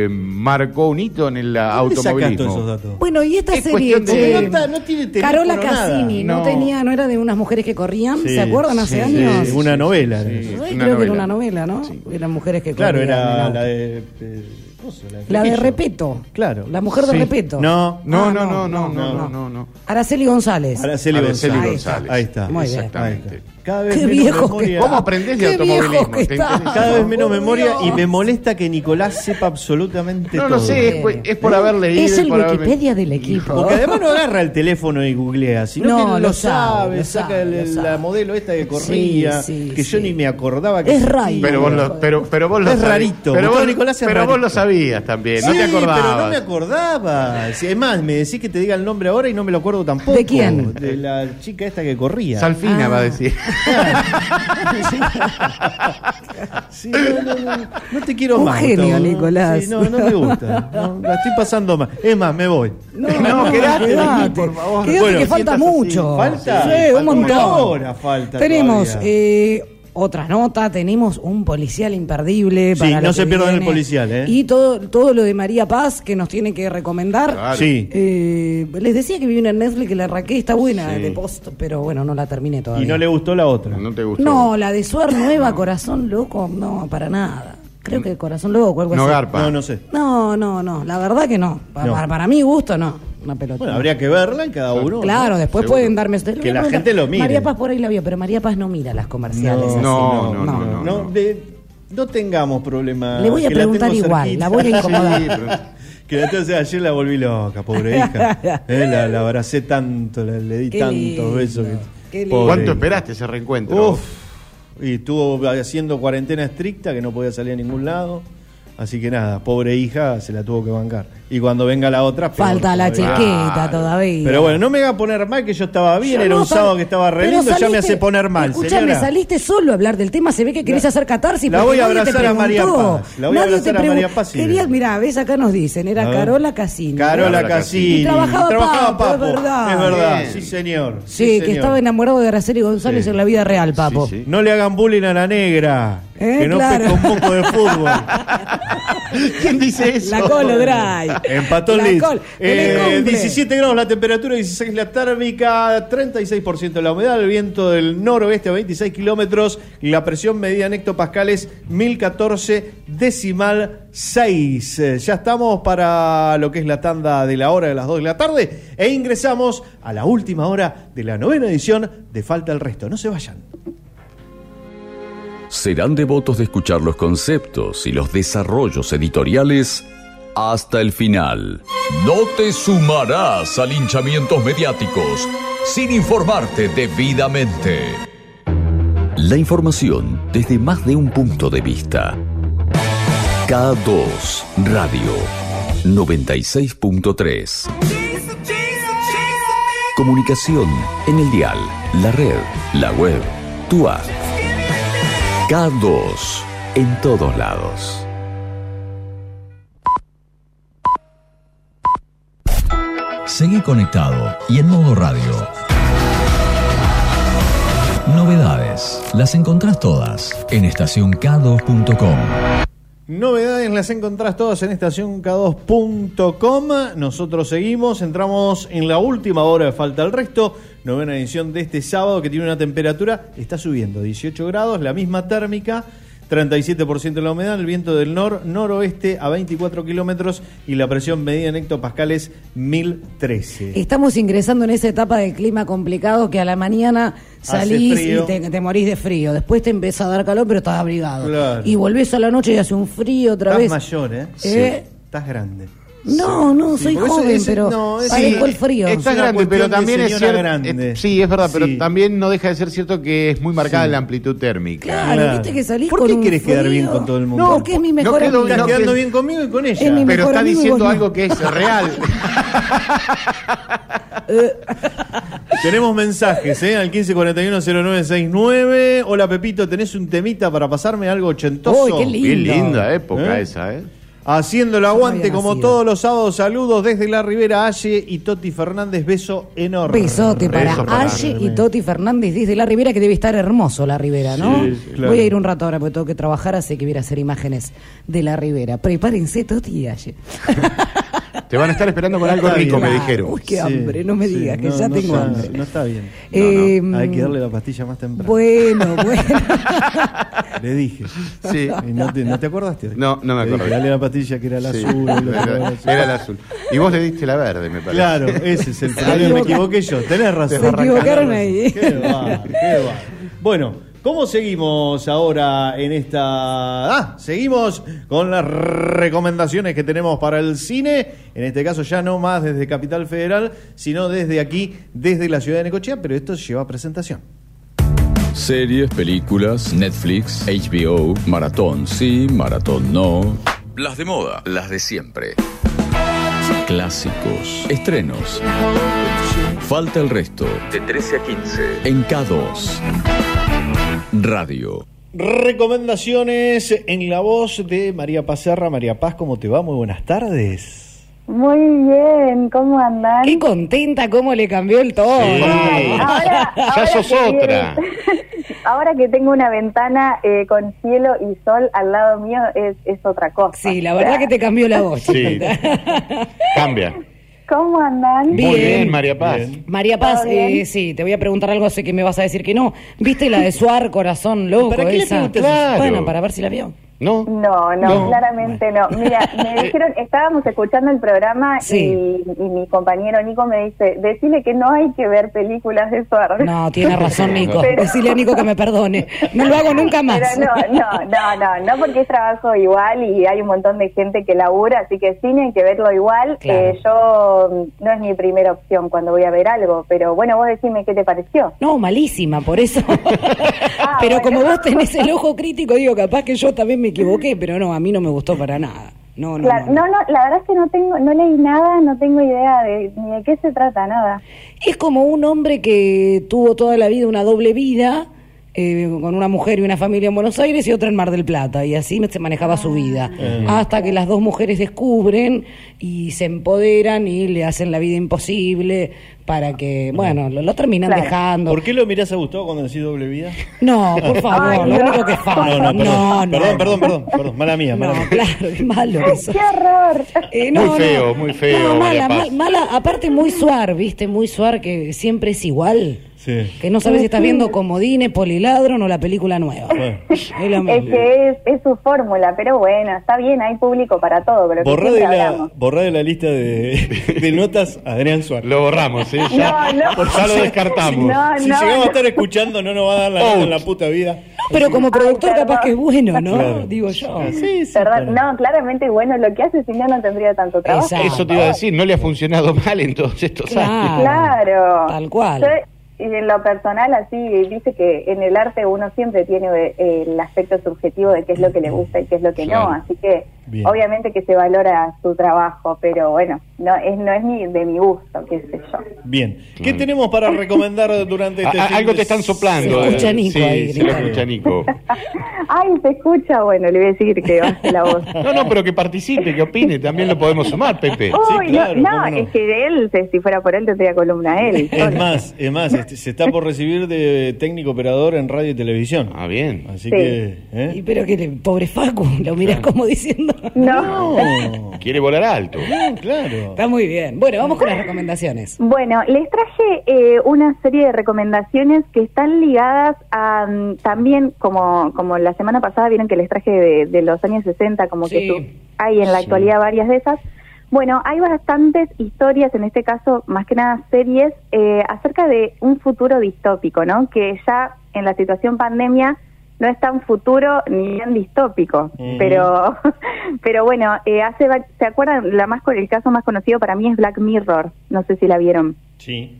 eh, marcó un hito en el ¿dónde sacaste esos automovilismo. datos? Bueno, y esta Es serie de- No, no tiene Carola. Cassini, ¿no? No. tenía, no era de unas mujeres que corrían, Sí, ¿se acuerdan hace sí, años? sí, una novela. sí. una creo que era novela. una novela, ¿no? Eran mujeres que Claro, era la de. eh, ¿cómo se llama? La de. Repeto. Claro. La mujer de Sí. Repeto. No, No, Ah, no, no, no, no, no, no, no. no, no. Araceli González. Araceli Araceli González. González. Ahí está. Muy bien. Exactamente. Ahí está. Cada vez Qué menos memoria. que ¿Cómo aprendés de Qué automovilismo? que ¿Te estamos. interesa? Cada vez menos Por memoria y me molesta que Nicolás sepa absolutamente No todo. lo sé, es, por- es por haber leído. Es y el por haberme- Wikipedia del equipo. Porque además no agarra el teléfono y googlea, sino No, que lo, lo sabe, sabe, lo saca sabe, el- lo el- sabe. la modelo esta que corría, Sí, sí, que yo sí. ni me acordaba que Es existía. raro. Pero vos lo, pero, pero vos lo Es rarito. Pero, Gustavo vos, Nicolás es pero vos rarito. lo sabías también, no Sí, te acordabas. pero no me acordaba. Sí, Es más, me decís que te diga el nombre ahora y no me lo acuerdo tampoco. ¿De quién? De la chica esta que corría. Salfina Ah. va a decir. Sí, no, no, no, no te quiero Un más. genio. Nicolás. Sí, no, no me gusta. No, [LAUGHS] la estoy pasando mal. Es más, me voy. No, No, quedate, quedate. por favor. Quedate Bueno, que falta así. mucho. ¿Falta? Sí, un montón. una hora falta Tenemos eh, otra nota, tenemos un policial imperdible. Sí, para no se pierdan el policial, ¿eh? Y todo, todo lo de María Paz que nos tiene que recomendar. Claro. Sí. Eh, les decía que vi una en Netflix que la arranqué, está buena Sí. de post, pero bueno, no la terminé todavía. Y no le gustó la otra. No te gustó. No, la de Suar Nueva, Corazón Loco, no, para nada. Creo que Corazón Loco o algo No así. garpa. No, no sé. No, no, no. La verdad que no. Pa- No. Para, para mi gusto, no. Una pelota. Bueno, habría que verla en cada uno. Claro, ¿no? después Seguro. pueden darme. le voy Que la gente lo mire. María Paz por ahí la vio, pero María Paz no mira las comerciales. así. no, no, no, no, de- no tengamos problema. Le voy a la preguntar tengo igual, cerquita. la voy a incomodar. [LAUGHS] Sí, pero- que la tengo- ayer la volví loca, pobre hija. [LAUGHS] Eh, la, la abracé tanto, la- le di Qué tantos lindo, besos. que- ¿Cuánto hija. esperaste ese reencuentro? Uf, y estuvo haciendo cuarentena estricta que no podía salir a ningún lado. Así que nada, pobre hija se la tuvo que bancar. Y cuando venga la otra, peor Falta la todavía. chiquita todavía. Pero bueno, no me haga poner mal que yo estaba bien, Yo era no, un sábado que estaba re pero lindo, ya me hace poner mal. Escuchame, señora. saliste solo a hablar del tema, se ve que querés La- hacer catarsis. la voy a abrazar a María. Paz, la voy a abrazar te a María Paz y- Querías, mirá, ves acá nos dicen, era. Carola Casini. Carola Carola Cassini. Y trabajaba Papo, es verdad. Es verdad, Bien. sí señor. Sí, que señor. estaba enamorado de Araceli González Sí. en la vida real, Papo. Sí. No le hagan bullying a la negra. Eh, que no claro. pesca un poco de fútbol. [LAUGHS] ¿Quién dice eso? La Colo Dry. Empató el La Leeds. Col- Eh, el cumple. 17 grados la temperatura, 16 la térmica, 36% la humedad, el viento del noroeste a 26 kilómetros, y la presión medida en hectopascales 1014 decimal 6. Eh, Ya estamos para lo que es la tanda de la hora de las 2 de la tarde e ingresamos a la última hora de la novena edición de Falta el Resto. No se vayan. Serán devotos de escuchar los conceptos y los desarrollos editoriales hasta el final. No te sumarás a linchamientos mediáticos sin informarte debidamente. La información desde más de un punto de vista. K2 Radio 96.3. Comunicación en el dial, la red, la web, tu app. K2 en todos lados. Seguí conectado y en modo radio. Novedades. Las encontrás todas en estacionk2.com. Novedades las encontrás todas en estacionk2.com. Nosotros seguimos, entramos en la última hora Falta el Resto, novena edición de este sábado que tiene una temperatura, está subiendo, 18 grados, la misma térmica, 37% de la humedad, el viento del nor noroeste a 24 kilómetros y la presión medida en hectopascales 1013. Estamos ingresando en esa etapa del clima complicado que a la mañana salís y te, te morís de frío. Después te empieza a dar calor, pero estás abrigado. Claro. Y volvés a la noche y hace un frío otra Estás vez. mayor, ¿eh? ¿Eh? Estás grande. No, no, soy joven, pero no, padezco el frío. Es Está una grande, pero también es señora cierto. grande. eh, sí, es verdad, pero también no deja de ser cierto que es muy marcada Sí. la amplitud térmica. Claro, Claro. viste que salís ¿Por con qué un querés quedar bien frío? con todo el mundo? No, porque es mi No mejor quedo- amiga. Estás no, quedando que- bien conmigo y con ella. Es mi Pero mejor está amigo diciendo no. algo que es real. [LAUGHS] Tenemos mensajes, ¿eh? Al 1541-0969. Hola, Pepito, ¿tenés un temita para pasarme algo ochentoso? Uy, qué lindo. Qué linda época ¿Eh? esa, ¿eh? Haciendo el aguante como nacido. todos los sábados. Saludos desde la Ribera Aye y Toti Fernández. Beso enorme. Besote para Beso para Aye y Toti Fernández desde la Ribera, que debe estar hermoso la Ribera, ¿no? Sí, claro. Voy a ir un rato ahora porque tengo que trabajar, así que voy a hacer imágenes de la Ribera. Prepárense, Toti y Aye. [LAUGHS] Te van a estar esperando con algo rico, me dijeron. Uy, qué hambre, no me sí, digas, que no, ya no tengo hambre. No está bien. Eh, Hay que darle la pastilla más temprano. Bueno, [LAUGHS] bueno. Le dije. Sí. No, te, ¿No te acordaste hoy? No, no me acuerdo. Dale la pastilla que era la Sí, azul. era, la azul. el azul. Y vos le diste la verde, me parece. Claro, ese es el problema. Me equivoqué yo. Tenés razón. Se equivocaron ahí. Qué va, qué va. Bueno, ¿cómo seguimos ahora en esta. Ah, seguimos con las recomendaciones que tenemos para el cine. En este caso, ya no más desde Capital Federal, sino desde aquí, desde la ciudad de Necochea, pero esto lleva presentación. Series, películas, Netflix, HBO, maratón sí, maratón no. Las de moda, las de siempre. Clásicos, estrenos. Falta el resto. De 13 a 15. En K2. Radio. Recomendaciones en la voz de María Paz Serra. María Paz, ¿cómo te va? Muy buenas tardes. Muy bien, ¿cómo andan? Qué contenta cómo le cambió el tono. Ahora, Ya ahora sos que otra. [LAUGHS] ahora que tengo una ventana eh, con cielo y sol al lado mío es, es otra cosa. Sí, la verdad que te cambió la voz. Sí. Cambia. ¿Cómo andan? Bien. Muy bien, María Paz. Bien. María Paz, eh, sí, te voy a preguntar algo, sé que me vas a decir que no. ¿Viste la de Suar, Corazón Loco? ¿Para qué le esa? Claro. Bueno, para ver si la vio. No. No, no, No. claramente no. Mira, [LAUGHS] me dijeron, estábamos escuchando el programa Sí. y, y mi compañero Nico me dice, decirle que no hay que ver películas de Suárez. No, tiene [LAUGHS] razón Nico. Pero- Decirle a Nico que me perdone. No lo hago nunca más. Pero no, no, no, no, no porque es trabajo igual y hay un montón de gente que labura, así que cine hay que verlo igual. Claro. Eh, yo mm, no es mi primera opción cuando voy a ver algo, pero bueno, vos decime qué te pareció. No, malísima, por eso. [LAUGHS] Ah, pero bueno. como vos tenés el ojo crítico, digo, capaz que yo también me equivoqué, pero no, a mí no me gustó para nada. No, no, no. no, no, la verdad es que no tengo, no leí nada, no tengo idea de ni de qué se trata, nada. Es como un hombre que tuvo toda la vida una doble vida, eh, con una mujer y una familia en Buenos Aires y otra en Mar del Plata, y así se manejaba su vida. Ah. Hasta que las dos mujeres descubren y se empoderan y le hacen la vida imposible para que, bueno, lo, lo terminan Claro. dejando. ¿Por qué lo mirás a Gustavo cuando decís doble vida? No, por [LAUGHS] favor, Ay, lo no. único que falta. No, no, perdón. no, no. perdón, perdón, perdón, perdón, mala mía, mala No, mía. claro, es malo eso. ¡Qué horror! Eh, Muy feo, muy feo, No, mala, María Paz. mal- mala, aparte muy suar, ¿viste? Muy suar que siempre es igual. Sí. Que no sabes si estás viendo Comodines, Poliladron o la película nueva. Bueno. Es que es, es su fórmula, pero bueno, está bien, hay público para todo, pero Borrá de, la, hablamos. borrá de la lista de, [LAUGHS] de notas a Adrián Suárez. Lo borramos, ¿eh? Ya, No, no. ya lo [LAUGHS] descartamos. No, Si no, llegamos no. a estar escuchando, no nos va a dar la nota en la puta vida. Pero como productor Ay, capaz que es bueno, ¿no? Claro. Digo yo. Sí, sí. Perdón, no, claramente, bueno, lo que hace si no, no tendría tanto trabajo. Exacto. Eso te iba a decir, no le ha funcionado [LAUGHS] mal en todos estos Claro. años. Claro. Tal cual. Yo, en lo personal, así, dice que en el arte uno siempre tiene eh, el aspecto subjetivo de qué es lo que le gusta y qué es lo que Claro. no. Así que, Bien. obviamente que se valora su trabajo, pero bueno, no es no es ni de mi gusto, qué sé yo. Bien. ¿Qué tenemos para recomendar durante [LAUGHS] este A- a- fin algo de te están soplando. Se escucha eh. Nico sí, ahí se lo escucha Nico. [LAUGHS] Ay, se escucha, bueno, le voy a decir que baje la voz. No, no, pero que participe, que opine, también lo podemos sumar, Pepe. Uy, claro, no, cómo no, no. es que de él, si- fuera por él, tendría columna él. Es más, es más, este, se está por recibir de técnico operador en radio y televisión. Ah, bien. Así Sí. que, Y ¿eh? pero que le- pobre Facu, lo mirás como diciendo. No. No, Quiere volar alto. no, claro. Está muy bien. Bueno, vamos con las recomendaciones. Bueno, les traje eh, una serie de recomendaciones que están ligadas a mm, también, como, como la semana pasada vieron que les traje de, de los años 60, como Sí. que hay en la Sí. actualidad varias de esas. Bueno, hay bastantes historias, en este caso, más que nada series, eh, acerca de un futuro distópico, ¿no? Que ya en la situación pandemia no es tan futuro ni bien distópico, pero [LAUGHS] pero bueno, eh, hace va- ¿se acuerdan? La más con- el caso más conocido para mí es Black Mirror, no sé si la vieron. Sí.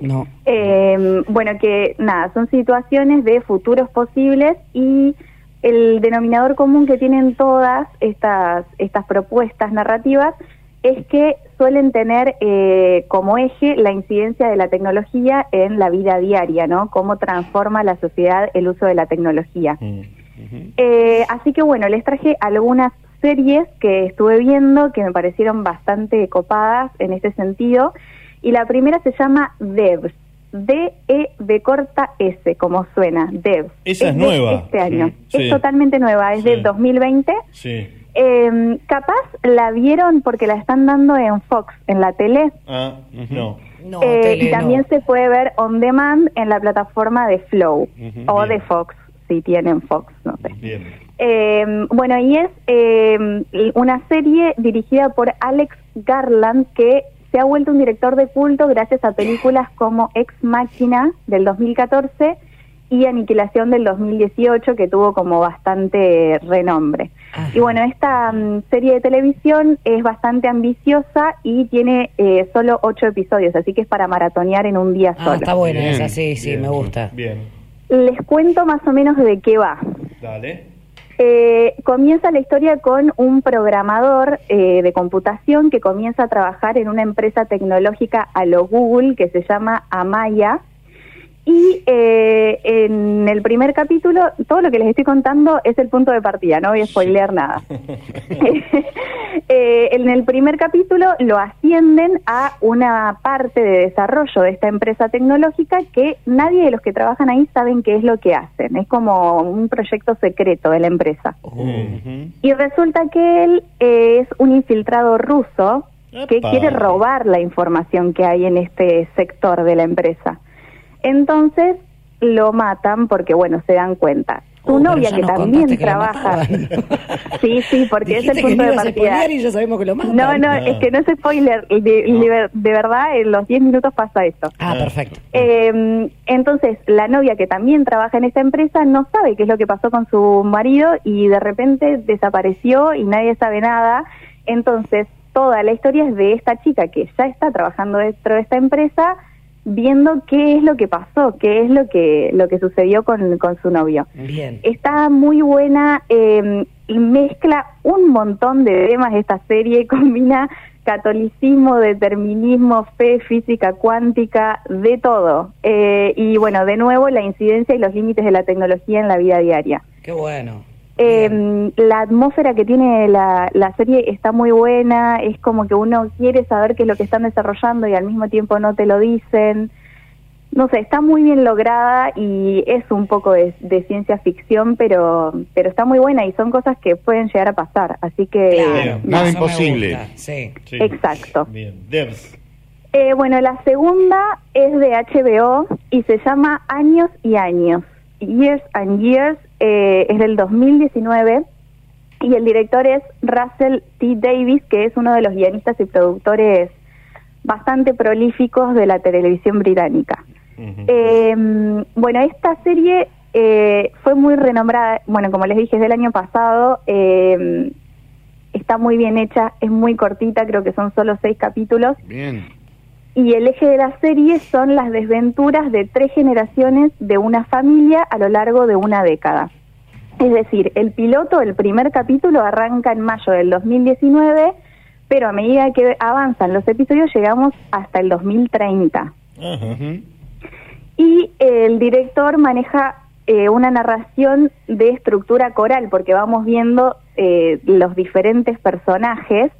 No. Eh, bueno, que nada, son situaciones de futuros posibles y el denominador común que tienen todas estas, estas propuestas narrativas es que suelen tener eh, como eje la incidencia de la tecnología en la vida diaria, ¿no? Cómo transforma la sociedad el uso de la tecnología. Mm. Eh, así que bueno, les traje algunas series que estuve viendo que me parecieron bastante copadas en este sentido. Y la primera se llama Devs. D-E de corta S, como suena, Devs. Esa es nueva. Este año. Sí. Es totalmente nueva, es Sí. de 2020. Sí. Eh, capaz la vieron porque la están dando en Fox, en la tele. Ah, no. No, Eh, tele, y también no. se puede ver on demand en la plataforma de Flow o bien. de Fox, si tienen Fox, no sé. Bien. Eh, bueno, y es eh, una serie dirigida por Alex Garland que se ha vuelto un director de culto gracias a películas como Ex Máquina del 2014 y Aniquilación del 2018 que tuvo como bastante renombre. Y bueno, esta mm, serie de televisión es bastante ambiciosa y tiene eh, solo ocho episodios, así que es para maratonear en un día Ah, solo. está buena Bien, esa, sí, sí, Bien. me gusta. Bien. Les cuento más o menos de qué va. Dale. Eh, comienza la historia con un programador eh, de computación que comienza a trabajar en una empresa tecnológica a lo Google que se llama Amaya. Y eh, en el primer capítulo, todo lo que les estoy contando es el punto de partida, no voy a spoilear nada. [LAUGHS] [LAUGHS] Eh, en el primer capítulo lo ascienden a una parte de desarrollo de esta empresa tecnológica que nadie de los que trabajan ahí saben qué es lo que hacen. Es como un proyecto secreto de la empresa. Ujú. Y resulta que él eh, es un infiltrado ruso que Epa. quiere robar la información que hay en este sector de la empresa. Entonces lo matan porque, bueno, se dan cuenta. su Oh, novia que también que trabaja. [LAUGHS] sí, sí, porque es el que punto no de partida. y ya sabemos que lo matan. No, no, es que no es spoiler. De, de- de verdad, en los 10 minutos pasa esto. Ah, perfecto. Eh, entonces, la novia que también trabaja en esta empresa no sabe qué es lo que pasó con su marido y de repente desapareció y nadie sabe nada. Entonces, toda la historia es de esta chica que ya está trabajando dentro de esta empresa viendo qué es lo que pasó, qué es lo que lo que sucedió con, con su novio. Bien. Está muy buena eh, y mezcla un montón de temas esta serie, [LAUGHS] combina catolicismo, determinismo, fe, física cuántica, de todo. Eh, y bueno, de nuevo la incidencia y los límites de la tecnología en la vida diaria. Qué bueno. Eh, la atmósfera que tiene la, la serie está muy buena, es como que uno quiere saber qué es lo que están desarrollando y al mismo tiempo no te lo dicen. No sé, está muy bien lograda y es un poco de, de ciencia ficción, pero pero está muy buena y son cosas que pueden llegar a pasar, así que Claro, nada imposible. Sí. Exacto. Bien, Debs. Eh, bueno, la segunda es de HBO y se llama Años y Años. Years and Years eh, es del 2019 y el director es Russell T. Davis, que es uno de los guionistas y productores bastante prolíficos de la televisión británica. Eh, bueno, esta serie eh, fue muy renombrada, bueno, como les dije, es del año pasado, eh, está muy bien hecha, es muy cortita, creo que son solo seis capítulos, Bien. Y el eje de la serie son las desventuras de tres generaciones de una familia a lo largo de una década. Es decir, el piloto, el primer capítulo arranca en mayo del 2019, pero a medida que avanzan los episodios llegamos hasta el 2030. Y el director maneja eh, una narración de estructura coral, porque vamos viendo eh, los diferentes personajes.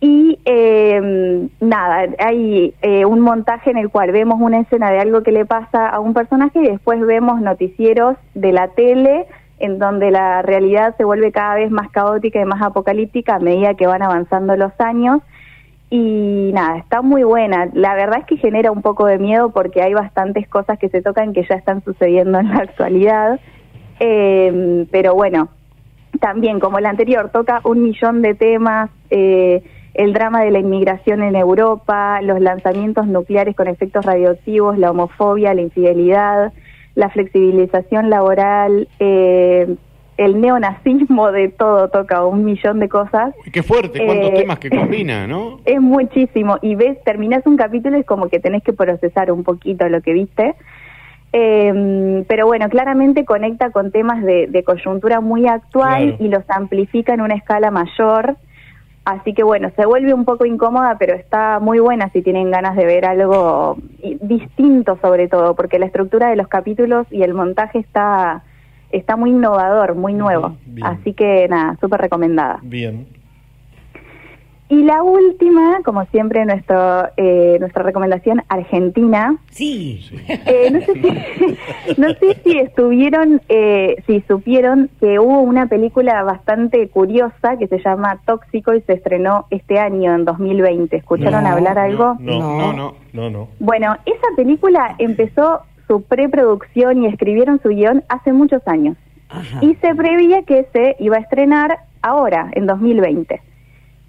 Y eh, nada, hay eh, un montaje en el cual vemos una escena de algo que le pasa a un personaje y después vemos noticieros de la tele en donde la realidad se vuelve cada vez más caótica y más apocalíptica a medida que van avanzando los años. Y nada, está muy buena. La verdad es que genera un poco de miedo porque hay bastantes cosas que se tocan que ya están sucediendo en la actualidad. Eh, pero bueno, también como la anterior, toca un millón de temas. eh, el drama de la inmigración en Europa, los lanzamientos nucleares con efectos radioactivos, la homofobia, la infidelidad, la flexibilización laboral, eh, el neonazismo, de todo toca un millón de cosas. Qué fuerte, cuántos Eh, temas que [LAUGHS] combina, ¿no? Es muchísimo. Y ves, terminas un capítulo y es como que tenés que procesar un poquito lo que viste. Eh, pero bueno, claramente conecta con temas de, de coyuntura muy actual Claro. y los amplifica en una escala mayor. Así que bueno, se vuelve un poco incómoda, pero está muy buena si tienen ganas de ver algo distinto sobre todo, porque la estructura de los capítulos y el montaje está, está muy innovador, muy nuevo. bien. Así que nada, súper recomendada. Bien. Y la última, como siempre, nuestro, eh, nuestra recomendación argentina. Sí. Eh, no, sé si, [LAUGHS] no sé si estuvieron, eh, si supieron que hubo una película bastante curiosa que se llama Tóxico y se estrenó este año, en 2020. ¿Escucharon No, hablar algo? No, no, no, no, no. Bueno, esa película empezó su preproducción y escribieron su guion hace muchos años. Y se preveía que se iba a estrenar ahora, en 2020.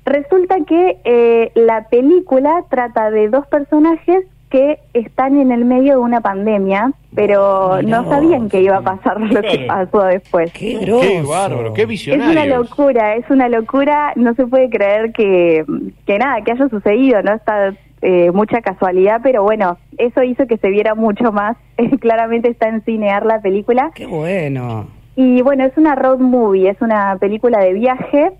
Resulta que eh, la película trata de dos personajes que están en el medio de una pandemia, pero no sabían que iba a pasar lo que pasó después. Qué Qué bárbaro, qué Es una visionario. locura, es una locura, no se puede creer que, que nada, que haya sucedido, ¿no? Está eh, mucha casualidad, pero bueno, eso hizo que se viera mucho más. [LAUGHS] Claramente está en cinear la película. Qué bueno. Y bueno, es una road movie, es una película de viaje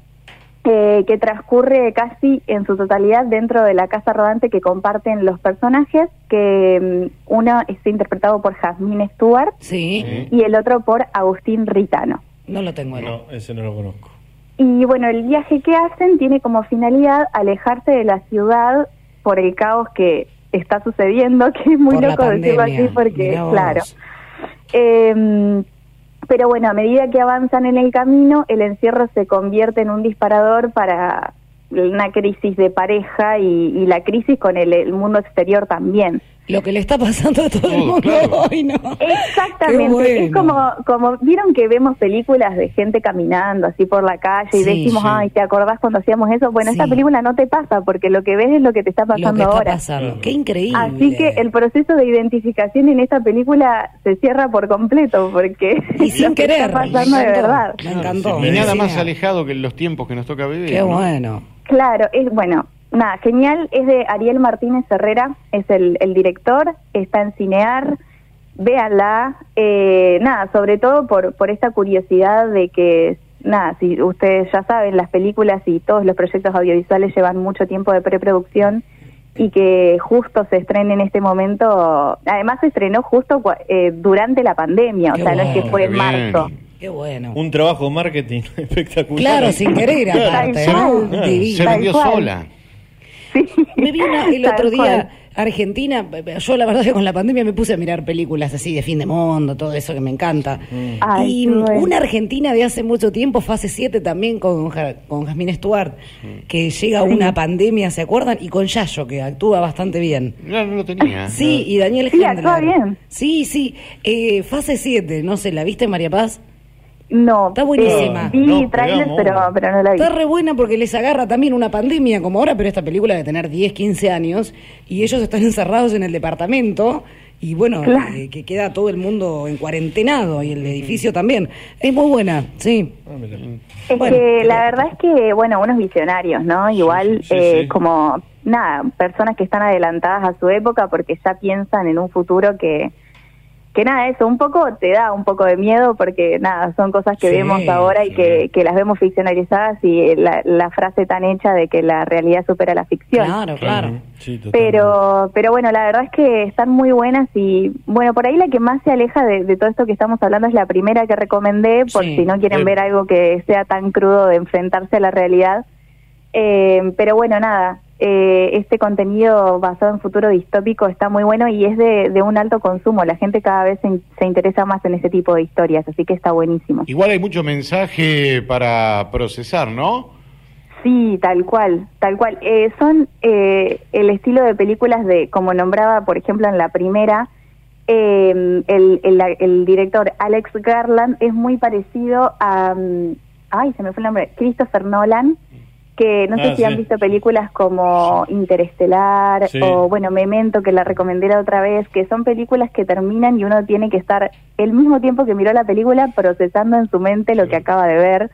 eh, que transcurre casi en su totalidad dentro de la casa rodante que comparten los personajes, que mm, uno está interpretado por Jasmine Stewart Sí. y el otro por Agustín Ritano. No lo tengo. No, ese no lo conozco. Y bueno, el viaje que hacen tiene como finalidad alejarse de la ciudad por el caos que está sucediendo, [LAUGHS] que es muy Por loco decirlo así porque, claro. Eh, pero bueno, a medida que avanzan en el camino, el encierro se convierte en un disparador para una crisis de pareja y, y la crisis con el, el mundo exterior también. Lo que le está pasando a todo el mundo claro. hoy, ¿no? Exactamente, Qué bueno. es como, como, vieron que vemos películas de gente caminando así por la calle y Sí, decimos, sí. ay, ¿te acordás cuando hacíamos eso? Bueno, esta película no te pasa porque lo que ves es lo que te está Lo pasando que está ahora. pasando. Qué increíble. Así que el proceso de identificación en esta película se cierra por completo porque Y [LAUGHS] sin lo que querer. está pasando me de verdad. Me encantó. Y nada más alejado que los tiempos que nos toca vivir. Qué ¿no? bueno. Claro, es bueno, nada, genial, es de Ariel Martínez Herrera, es el, el director, está en Cinear, véanla, eh, nada, sobre todo por, por esta curiosidad de que, nada, si ustedes ya saben, las películas y todos los proyectos audiovisuales llevan mucho tiempo de preproducción y que justo se estrene en este momento, además se estrenó justo eh, durante la pandemia, Qué o sea, no es que fue en bien. marzo. Qué bueno. Un trabajo de marketing [LAUGHS] espectacular. Claro, sin querer, Claro. aparte, Se-. Se vendió Tal Me vino el otro día cual. Argentina, yo la verdad que con la pandemia me puse a mirar películas así de fin de mundo, todo eso que me encanta. Ay, y bueno. una Argentina de hace mucho tiempo, fase 7 también con, con Jasmine Stuart, que llega Sí. una pandemia, ¿se acuerdan? Y con Yayo, que actúa bastante bien. No, no lo tenía. Sí, y Daniel Sí, Hendler. actúa bien. Sí, sí. Eh, fase 7, no sé, ¿la viste María Paz? No, Está buenísima. eh, vi No, trailers, pero, pero no la vi. Está re buena porque les agarra también una pandemia como ahora, pero esta película de tener 10, 15 años y ellos están [LAUGHS] encerrados en el departamento y bueno, Claro. eh, que queda todo el mundo en cuarentenado y el edificio también. Es muy buena, sí. Es Bueno, que la verdad es que, bueno, unos visionarios, ¿no? Igual sí, eh, sí. como, nada, personas que están adelantadas a su época porque ya piensan en un futuro que, que nada, eso, un poco te da un poco de miedo porque, nada, son cosas que Sí, vemos ahora y sí. que, que las vemos ficcionalizadas y la, la frase tan hecha de que la realidad supera la ficción. Claro, claro. Sí. Pero, pero bueno, la verdad es que están muy buenas y bueno, por ahí la que más se aleja de, de todo esto que estamos hablando es la primera que recomendé, por Sí. si no quieren ver algo que sea tan crudo de enfrentarse a la realidad. Eh, pero bueno, nada, eh, este contenido basado en futuro distópico está muy bueno y es de, de un alto consumo. La gente cada vez se, se interesa más en ese tipo de historias, así que está buenísimo. Igual hay mucho mensaje para procesar, ¿no? Sí, tal cual, tal cual. Eh, son eh, el estilo de películas de, como nombraba, por ejemplo, en la primera, eh, el, el, el director Alex Garland es muy parecido a, mm, ay, se me fue el nombre, Christopher Nolan, que no sé Ah, si han visto películas como Interestelar Sí. o, bueno, Memento, que la recomendé la otra vez, que son películas que terminan y uno tiene que estar el mismo tiempo que miró la película procesando en su mente lo que acaba de ver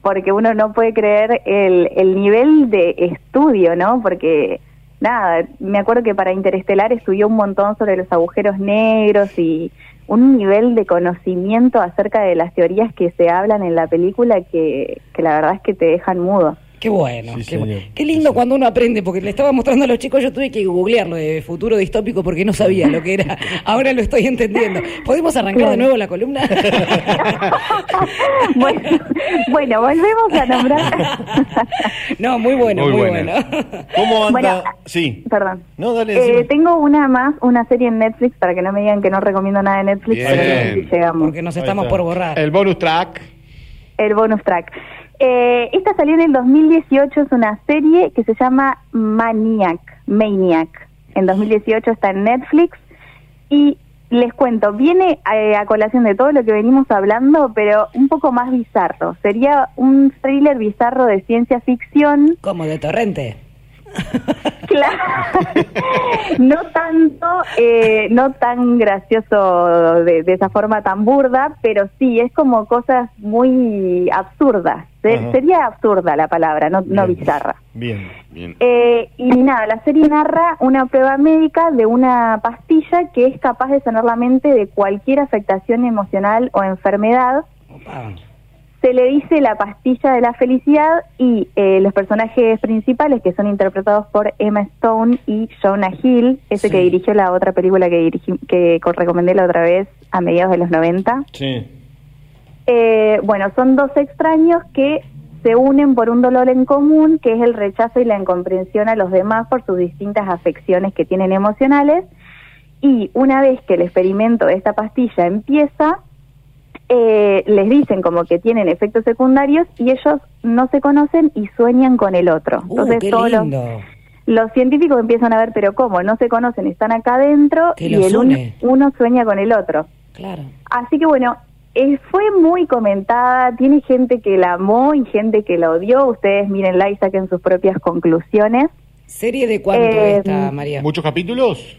porque uno no puede creer el, el nivel de estudio, ¿no? Porque, nada, me acuerdo que para Interestelar estudió un montón sobre los agujeros negros y un nivel de conocimiento acerca de las teorías que se hablan en la película que, que la verdad es que te dejan mudo. Qué bueno, Sí, qué, señor. bueno. Qué lindo cuando uno aprende, porque le estaba mostrando a los chicos, yo tuve que googlearlo de futuro distópico porque no sabía lo que era. [LAUGHS] Ahora lo estoy entendiendo. ¿Podemos arrancar de nuevo la columna? [LAUGHS] bueno, bueno, volvemos a nombrar. [LAUGHS] no, muy bueno, Muy bueno. ¿Cómo anda? Bueno, sí. Perdón. No, dale, Eh, tengo una más, una serie en Netflix, para que no me digan que no recomiendo nada de Netflix, Bien. pero no sé si llegamos. Porque nos estamos por borrar. El bonus track. el bonus track. Eh, esta salió en el 2018, es una serie que se llama Maniac, Maniac. En 2018 está en Netflix y les cuento, viene eh, a colación de todo lo que venimos hablando, pero un poco más bizarro. Sería un thriller bizarro de ciencia ficción. Como de torrente. [LAUGHS] Claro. no tanto, eh, no tan gracioso de, de esa forma tan burda, pero sí, es como cosas muy absurdas. Ajá. sería absurda la palabra, no, no Bien. bizarra. Bien. Bien. Eh, y nada, la serie narra una prueba médica de una pastilla que es capaz de sanar la mente de cualquier afectación emocional o enfermedad Opa. Se le dice la pastilla de la felicidad y eh, los personajes principales que son interpretados por Emma Stone y Jonah Hill, ese Sí. que dirigió la otra película que dirigí, que co- recomendé la otra vez a mediados de los 90. Sí. Eh, bueno, son dos extraños que se unen por un dolor en común, que es el rechazo y la incomprensión a los demás por sus distintas afecciones que tienen emocionales. Y una vez que el experimento de esta pastilla empieza, eh, les dicen como que tienen efectos secundarios y ellos no se conocen y sueñan con el otro. Uh, Entonces qué todos los, lindo. los científicos empiezan a ver, pero ¿cómo? No se conocen, están acá adentro y el un- une. uno sueña con el otro. Claro. Así que bueno, eh, fue muy comentada, tiene gente que la amó y gente que la odió. Ustedes mírenla y saquen sus propias conclusiones. ¿Serie de cuánto Eh, esta, María? ¿Muchos capítulos?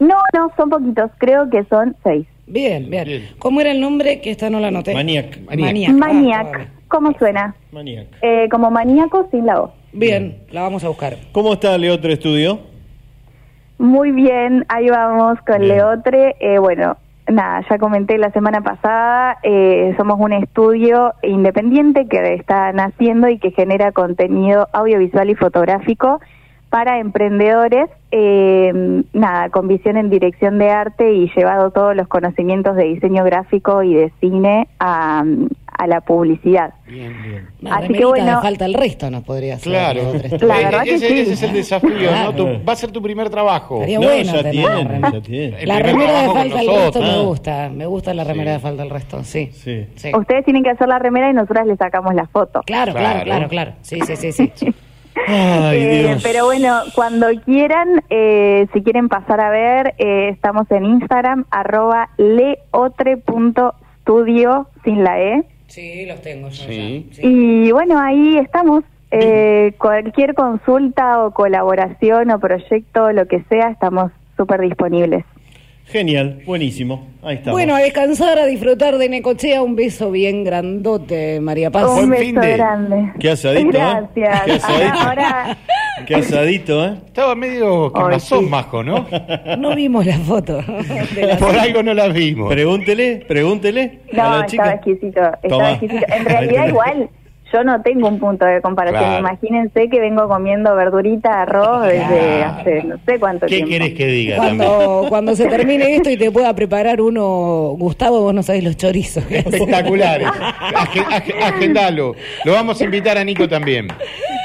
No, no, son poquitos, creo que son seis. Bien, bien, ¿Cómo era el nombre? Que esta no la anoté. Maniac. Maniac. Maniac, ¿cómo suena? Maniac. Eh, como maníaco sin la O. Bien, la vamos a buscar. ¿Cómo está Leotre Estudio? Muy bien, ahí vamos con Leotre. Eh, bueno, nada, ya comenté la semana pasada, eh, somos un estudio independiente que está naciendo y que genera contenido audiovisual y fotográfico para emprendedores, eh, nada, con visión en dirección de arte y llevado todos los conocimientos de diseño gráfico y de cine a, a la publicidad. Una Así que bueno- de falta el resto nos podría hacer. Claro. La verdad que ese, sí. ese es el desafío, Claro. ¿no? Tu- va a ser tu primer trabajo. No, bueno ya tiene, ya La remera de falta el resto me gusta. Me gusta la remera de falta el resto, sí. Sí. Sí. Ustedes tienen que hacer la remera y nosotras le sacamos la foto. Claro, claro, Claro. claro, claro. Sí, sí, sí, sí. [LAUGHS] Ay, Eh, Dios. pero bueno, cuando quieran, eh, si quieren pasar a ver, eh, estamos en Instagram, arroba leotre.studio, sin la E. Sí, los tengo yo Sí. ya. Sí. Y bueno, ahí estamos. Eh, cualquier consulta o colaboración o proyecto, lo que sea, estamos súper disponibles. Genial, buenísimo. Ahí está. Bueno, a descansar, a disfrutar de Necochea. Un beso bien grandote, María Paz. Un beso de- grande. Qué asadito, ¿eh? Gracias. Qué asadito. Ahora, Qué asadito, ¿eh? Estaba medio Ay, quemazón, sí. Majo, ¿no? No vimos la foto. [LAUGHS] de la- Por algo no la vimos. Pregúntele, pregúntele a No, estaba exquisito, estaba Toma. exquisito. En [LAUGHS] realidad igual, yo no tengo un punto de comparación. Claro. Imagínense que vengo comiendo verdurita, arroz desde Claro. hace no sé cuánto ¿Qué tiempo. querés que diga también? Cuando, cuando se termine esto y te pueda preparar uno, Gustavo, vos no sabés los chorizos. Espectaculares. Agen- agen- agendalo. Lo vamos a invitar a Nico también.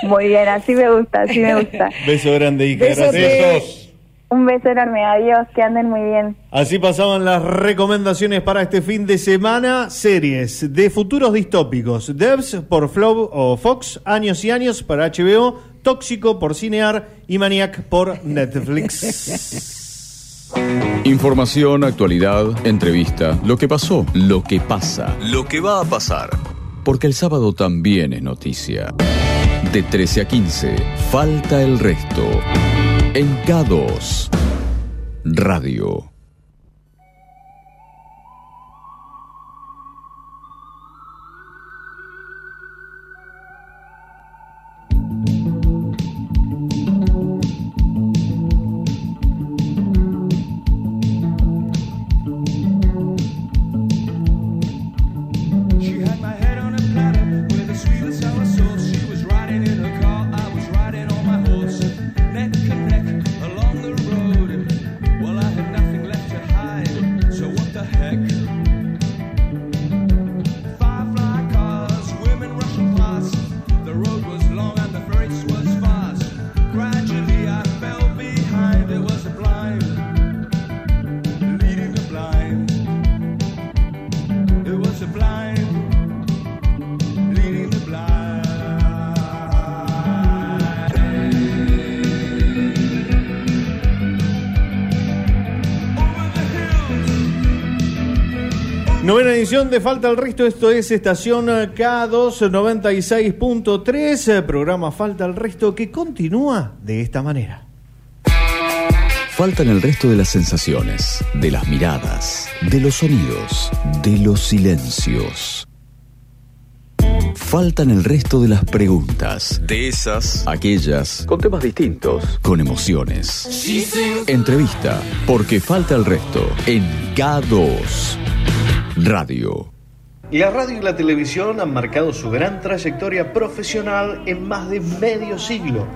Muy bien, así me gusta, así me gusta. Beso grande, hija. Beso Gracias. de- Besos. Un beso enorme, adiós, que anden muy bien. Así pasaban las recomendaciones para este fin de semana. Series de futuros distópicos. Devs por Flow o Fox. Años y años para HBO. Tóxico por Cinear. Y Maniac por Netflix. [LAUGHS] Información, actualidad, entrevista, lo que pasó, lo que pasa, lo que va a pasar. Porque el sábado también es noticia. De 13 a 15, falta el resto. En K2 Radio. 9 Novena edición de Falta el Resto, esto es estación K2 96.3, eh, programa Falta el Resto que continúa de esta manera. Faltan el resto de las sensaciones, de las miradas, de los sonidos, de los silencios. Faltan el resto de las preguntas, de esas, aquellas, con temas distintos, con emociones. Entrevista, porque falta el resto, en K2 Radio. La radio y la televisión han marcado su gran trayectoria profesional en más de medio siglo.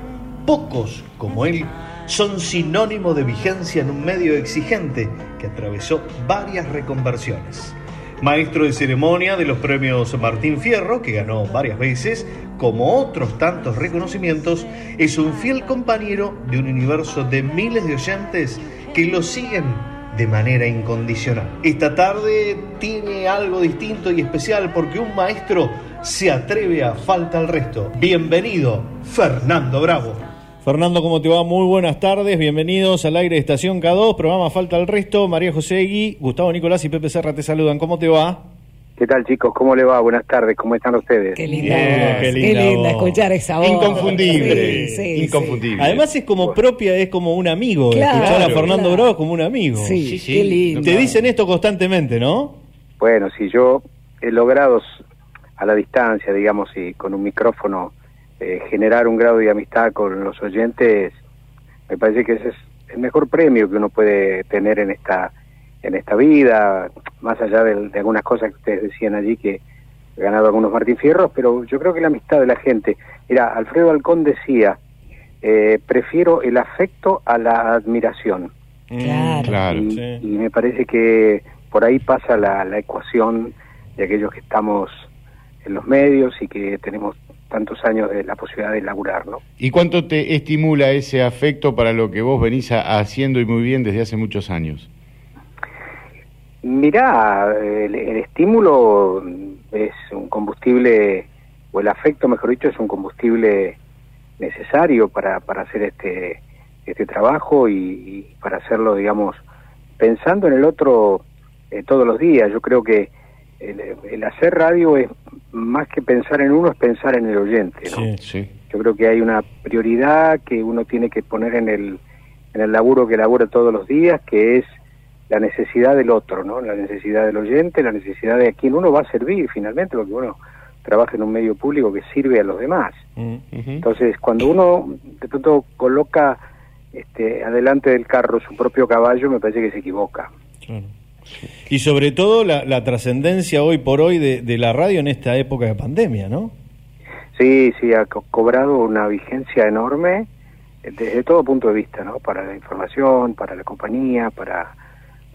Pocos, como él, son sinónimo de vigencia en un medio exigente que atravesó varias reconversiones. Maestro de ceremonia de los premios Martín Fierro, que ganó varias veces, como otros tantos reconocimientos, es un fiel compañero de un universo de miles de oyentes que lo siguen de manera incondicional. Esta tarde tiene algo distinto y especial porque un maestro se atreve a falta al resto. Bienvenido, Fernando Bravo. Fernando, ¿cómo te va? Muy buenas tardes, bienvenidos al aire de Estación K2, programa Falta el Resto, María José Egui, Gustavo Nicolás y Pepe Serra te saludan, ¿cómo te va? ¿Qué tal chicos? ¿Cómo le va? Buenas tardes, ¿cómo están ustedes? Qué linda, voz, qué linda, escuchar esa voz. Inconfundible, Sí, sí, inconfundible. Además es como propia, es como un amigo, Claro, escuchar a Fernando claro. Bravo como un amigo. Sí, qué lindo. Te dicen esto constantemente, ¿no? Bueno, si yo he logrado a la distancia, digamos, y con un micrófono eh, generar un grado de amistad con los oyentes, me parece que ese es el mejor premio que uno puede tener en esta en esta vida, más allá de, de algunas cosas que ustedes decían allí que he ganado algunos Martín Fierros, pero yo creo que la amistad de la gente. Mira, Alfredo Alcón decía, eh, prefiero el afecto a la admiración. Claro. Y, y me parece que por ahí pasa la, la ecuación de aquellos que estamos en los medios y que tenemos tantos años de la posibilidad de laburar, ¿no? ¿Y cuánto te estimula ese afecto para lo que vos venís a- haciendo y muy bien desde hace muchos años? Mirá, el, el estímulo es un combustible, o el afecto, mejor dicho, es un combustible necesario para, para hacer este, este trabajo y, y para hacerlo, digamos, pensando en el otro eh, todos los días. Yo creo que el, el hacer radio es más que pensar en uno, es pensar en el oyente, ¿no? Sí. Yo creo que hay una prioridad que uno tiene que poner en el, en el laburo que labora todos los días, que es la necesidad del otro, ¿no? La necesidad del oyente, la necesidad de a quien uno va a servir finalmente, porque uno trabaja en un medio público que sirve a los demás. Entonces, cuando uno de pronto coloca este, adelante del carro su propio caballo, me parece que se equivoca. Y sobre todo la, la trascendencia hoy por hoy de, de la radio en esta época de pandemia, ¿no? Sí, sí, ha co- cobrado una vigencia enorme desde todo punto de vista, ¿no? Para la información, para la compañía, para,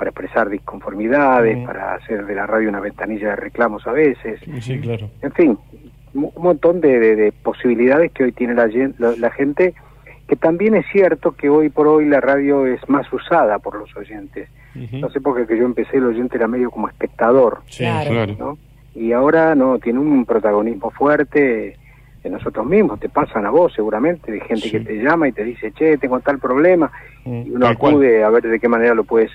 para expresar disconformidades, para hacer de la radio una ventanilla de reclamos a veces. Sí, claro. En fin, un montón de, de- de posibilidades que hoy tiene la, la- la gente, que también es cierto que hoy por hoy la radio es más usada por los oyentes. No sé por qué que yo empecé el oyente era medio como espectador. Sí, Claro. claro. ¿no? Y ahora no, tiene un protagonismo fuerte de nosotros mismos, te pasan a vos seguramente, de gente que te llama y te dice, che, tengo tal problema, y uno cual. acude a ver de qué manera lo puedes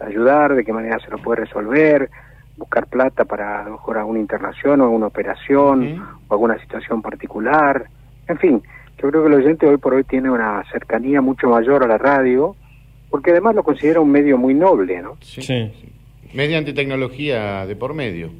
ayudar, de qué manera se lo puede resolver, buscar plata para a lo mejor alguna internación o alguna operación o alguna situación particular, en fin, yo creo que el oyente hoy por hoy tiene una cercanía mucho mayor a la radio, porque además lo considera un medio muy noble, ¿no? Sí. Mediante tecnología de por medio.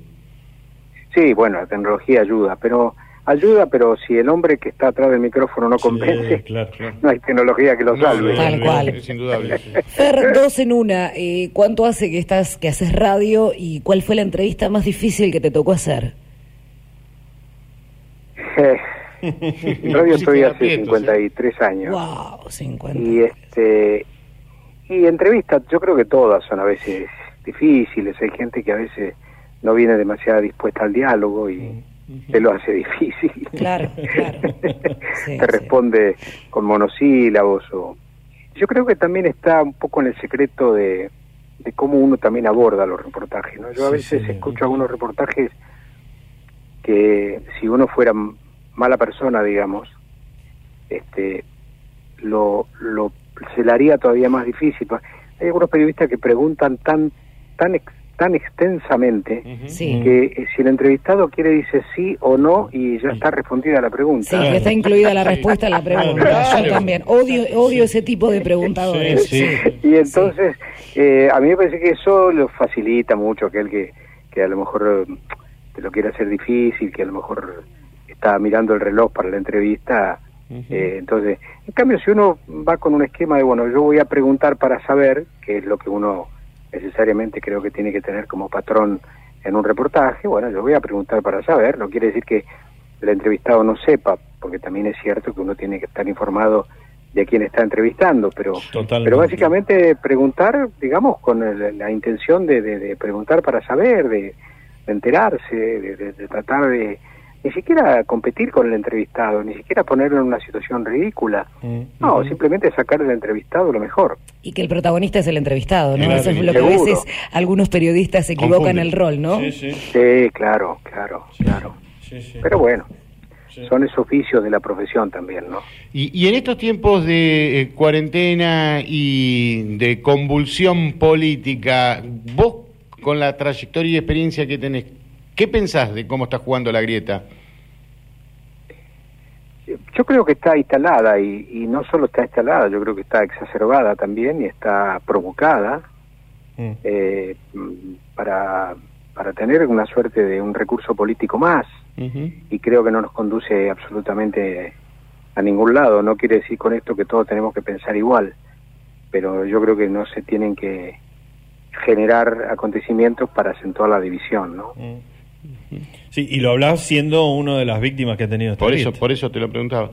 Sí, bueno, la tecnología ayuda, pero ayuda, pero si el hombre que está atrás del micrófono no convence, [LAUGHS] no hay tecnología que lo salve. Tal cual. Es indudable. sí. [LAUGHS] Fer, dos en una. Eh, ¿Cuánto hace que estás, que haces radio y cuál fue la entrevista más difícil que te tocó hacer? En [LAUGHS] radio estoy hace 53 años. Wow, 50. Y este y entrevistas, yo creo que todas son a veces difíciles, hay gente que a veces no viene demasiado dispuesta al diálogo y te lo hace difícil. Claro, claro. [LAUGHS] te responde con monosílabos o yo creo que también está un poco en el secreto de, de cómo uno también aborda los reportajes, ¿no? Yo a Sí, veces sí. escucho algunos reportajes que si uno fuera mala persona, digamos, este lo, lo se le haría todavía más difícil. Hay algunos periodistas que preguntan tan tan ex- tan extensamente Sí. que eh, si el entrevistado quiere dice sí o no y ya está respondida la pregunta. Sí, que está incluida la respuesta a la pregunta. [LAUGHS] Yo también. Odio, odio ese tipo de preguntadores. Sí, Y entonces, eh, a mí me parece que eso lo facilita mucho aquel que, que a lo mejor eh, te lo quiere hacer difícil, que a lo mejor está mirando el reloj para la entrevista. eh, entonces, en cambio, si uno va con un esquema de, bueno, yo voy a preguntar para saber, que es lo que uno necesariamente creo que tiene que tener como patrón en un reportaje, bueno, yo voy a preguntar para saber, no quiere decir que el entrevistado no sepa, porque también es cierto que uno tiene que estar informado de a quién está entrevistando, pero, Totalmente. pero básicamente preguntar, digamos, con el- la intención de, de- de preguntar para saber, de, de enterarse, de tratar de ni siquiera competir con el entrevistado, ni siquiera ponerlo en una situación ridícula, no, simplemente sacar del entrevistado lo mejor. Y que el protagonista es el entrevistado, ¿no? Claro, Eso es lo que a veces algunos periodistas se equivocan Confunden. el rol, ¿no? Sí, claro, claro, claro. Pero bueno, son esos oficios de la profesión también, ¿no? Y, y en estos tiempos de eh, cuarentena y de convulsión política, vos con la trayectoria y experiencia que tenés, ¿qué pensás de cómo está jugando la grieta? Yo creo que está instalada y, y no solo está instalada, yo creo que está exacerbada también y está provocada Mm. eh, mm, para, para tener una suerte de un recurso político más y creo que no nos conduce absolutamente a ningún lado. No quiere decir con esto que todos tenemos que pensar igual, pero yo creo que no se tienen que generar acontecimientos para acentuar la división, ¿no? Sí, y lo hablás siendo uno de las víctimas que ha tenido esta Por eso, por eso te lo preguntaba.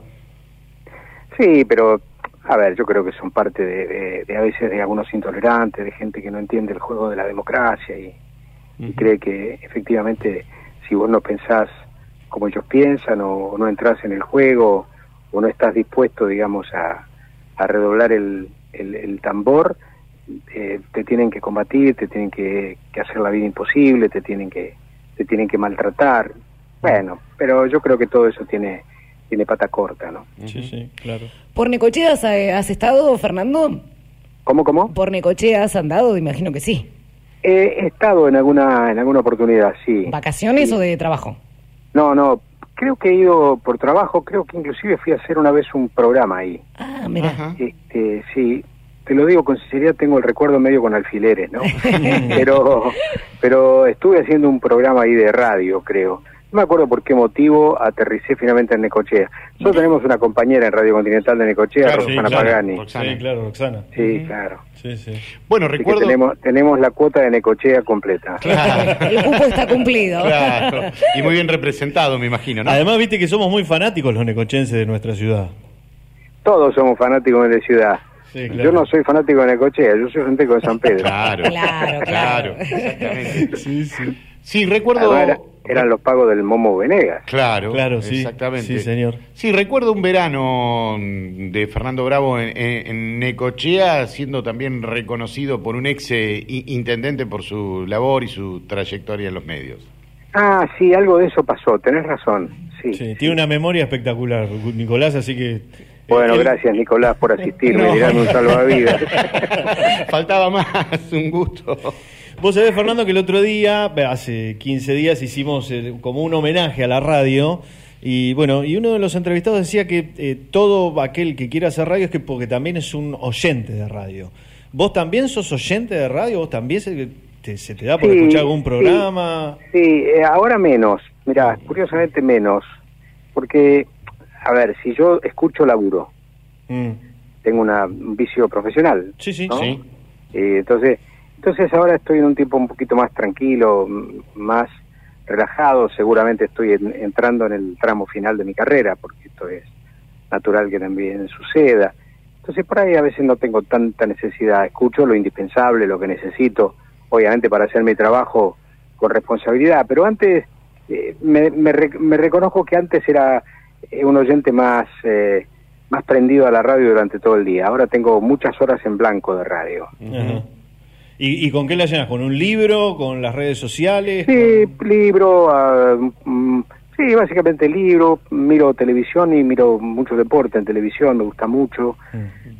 Sí, pero a ver, yo creo que son parte de, de- de a veces de algunos intolerantes, de gente que no entiende el juego de la democracia y, y cree que efectivamente si vos no pensás como ellos piensan o, o no entras en el juego o no estás dispuesto, digamos, a, a redoblar el, el- el tambor, eh, te tienen que combatir, te tienen que, que hacer la vida imposible, te tienen que te tienen que maltratar. Bueno, pero yo creo que todo eso tiene tiene pata corta, ¿no? Sí, sí, claro. ¿Por Necochea has, eh, has estado, Fernando? ¿Cómo, cómo? ¿Por Necochea has andado? Imagino que sí. He estado en alguna en alguna oportunidad, sí. ¿Vacaciones o de trabajo? No, no, creo que he ido por trabajo, creo que inclusive fui a hacer una vez un programa ahí. Ah, mira. Este, sí, te lo digo con sinceridad, tengo el recuerdo medio con alfileres, ¿no? [LAUGHS] pero pero estuve haciendo un programa ahí de radio, creo. No me acuerdo por qué motivo aterricé finalmente en Necochea. Nosotros tenemos una compañera en Radio Continental de Necochea, Claro, Roxana sí, claro, Pagani. Sí, claro, Roxana. Sí, claro. Sí, sí. Bueno, Así recuerdo... tenemos, tenemos la cuota de Necochea completa. El cupo está cumplido. Claro, y muy bien representado, me imagino, ¿no? Además, viste que somos muy fanáticos los necochenses de nuestra ciudad. Todos somos fanáticos de la ciudad. Sí, claro. Yo no soy fanático de Necochea, yo soy fanático de San Pedro. [LAUGHS] Claro, claro, claro. exactamente. Sí, sí. Sí, recuerdo... Además, era- eran los pagos del Momo Venegas. Claro, Claro, sí. exactamente. Sí, señor. Sí, recuerdo un verano de Fernando Bravo en, en- en Necochea, siendo también reconocido por un ex eh, intendente por su labor y su trayectoria en los medios. Ah, sí, algo de eso pasó, tenés razón. Sí. Sí, tiene una memoria espectacular, Nicolás, así que... Bueno, gracias Nicolás por asistirme No. y un salvavidas. [LAUGHS] Faltaba más, un gusto. Vos sabés, Fernando, que el otro día, hace 15 días, hicimos eh, como un homenaje a la radio. Y bueno, y uno de los entrevistados decía que eh, todo aquel que quiera hacer radio es que porque también es un oyente de radio. ¿Vos también sos oyente de radio? ¿Vos también se te, se te da por Sí, escuchar algún sí. programa? Sí, eh, ahora menos, mirá, curiosamente menos, porque, a ver, si yo escucho laburo, Mm. tengo una, un vicio profesional. Sí, sí, ¿no? sí. Eh, entonces, entonces ahora estoy en un tiempo un poquito más tranquilo, más relajado, seguramente estoy en- entrando en el tramo final de mi carrera, porque esto es natural que también suceda. Entonces por ahí a veces no tengo tanta necesidad, escucho lo indispensable, lo que necesito, obviamente para hacer mi trabajo con responsabilidad, pero antes eh, me, me, me reconozco que antes era un oyente más, eh, más prendido a la radio durante todo el día, ahora tengo muchas horas en blanco de radio. ¿Y, y con qué la llenas? ¿Con un libro? ¿Con las redes sociales? Sí, libro, ah, mm, sí, básicamente libro, miro televisión y miro mucho deporte en televisión, me gusta mucho.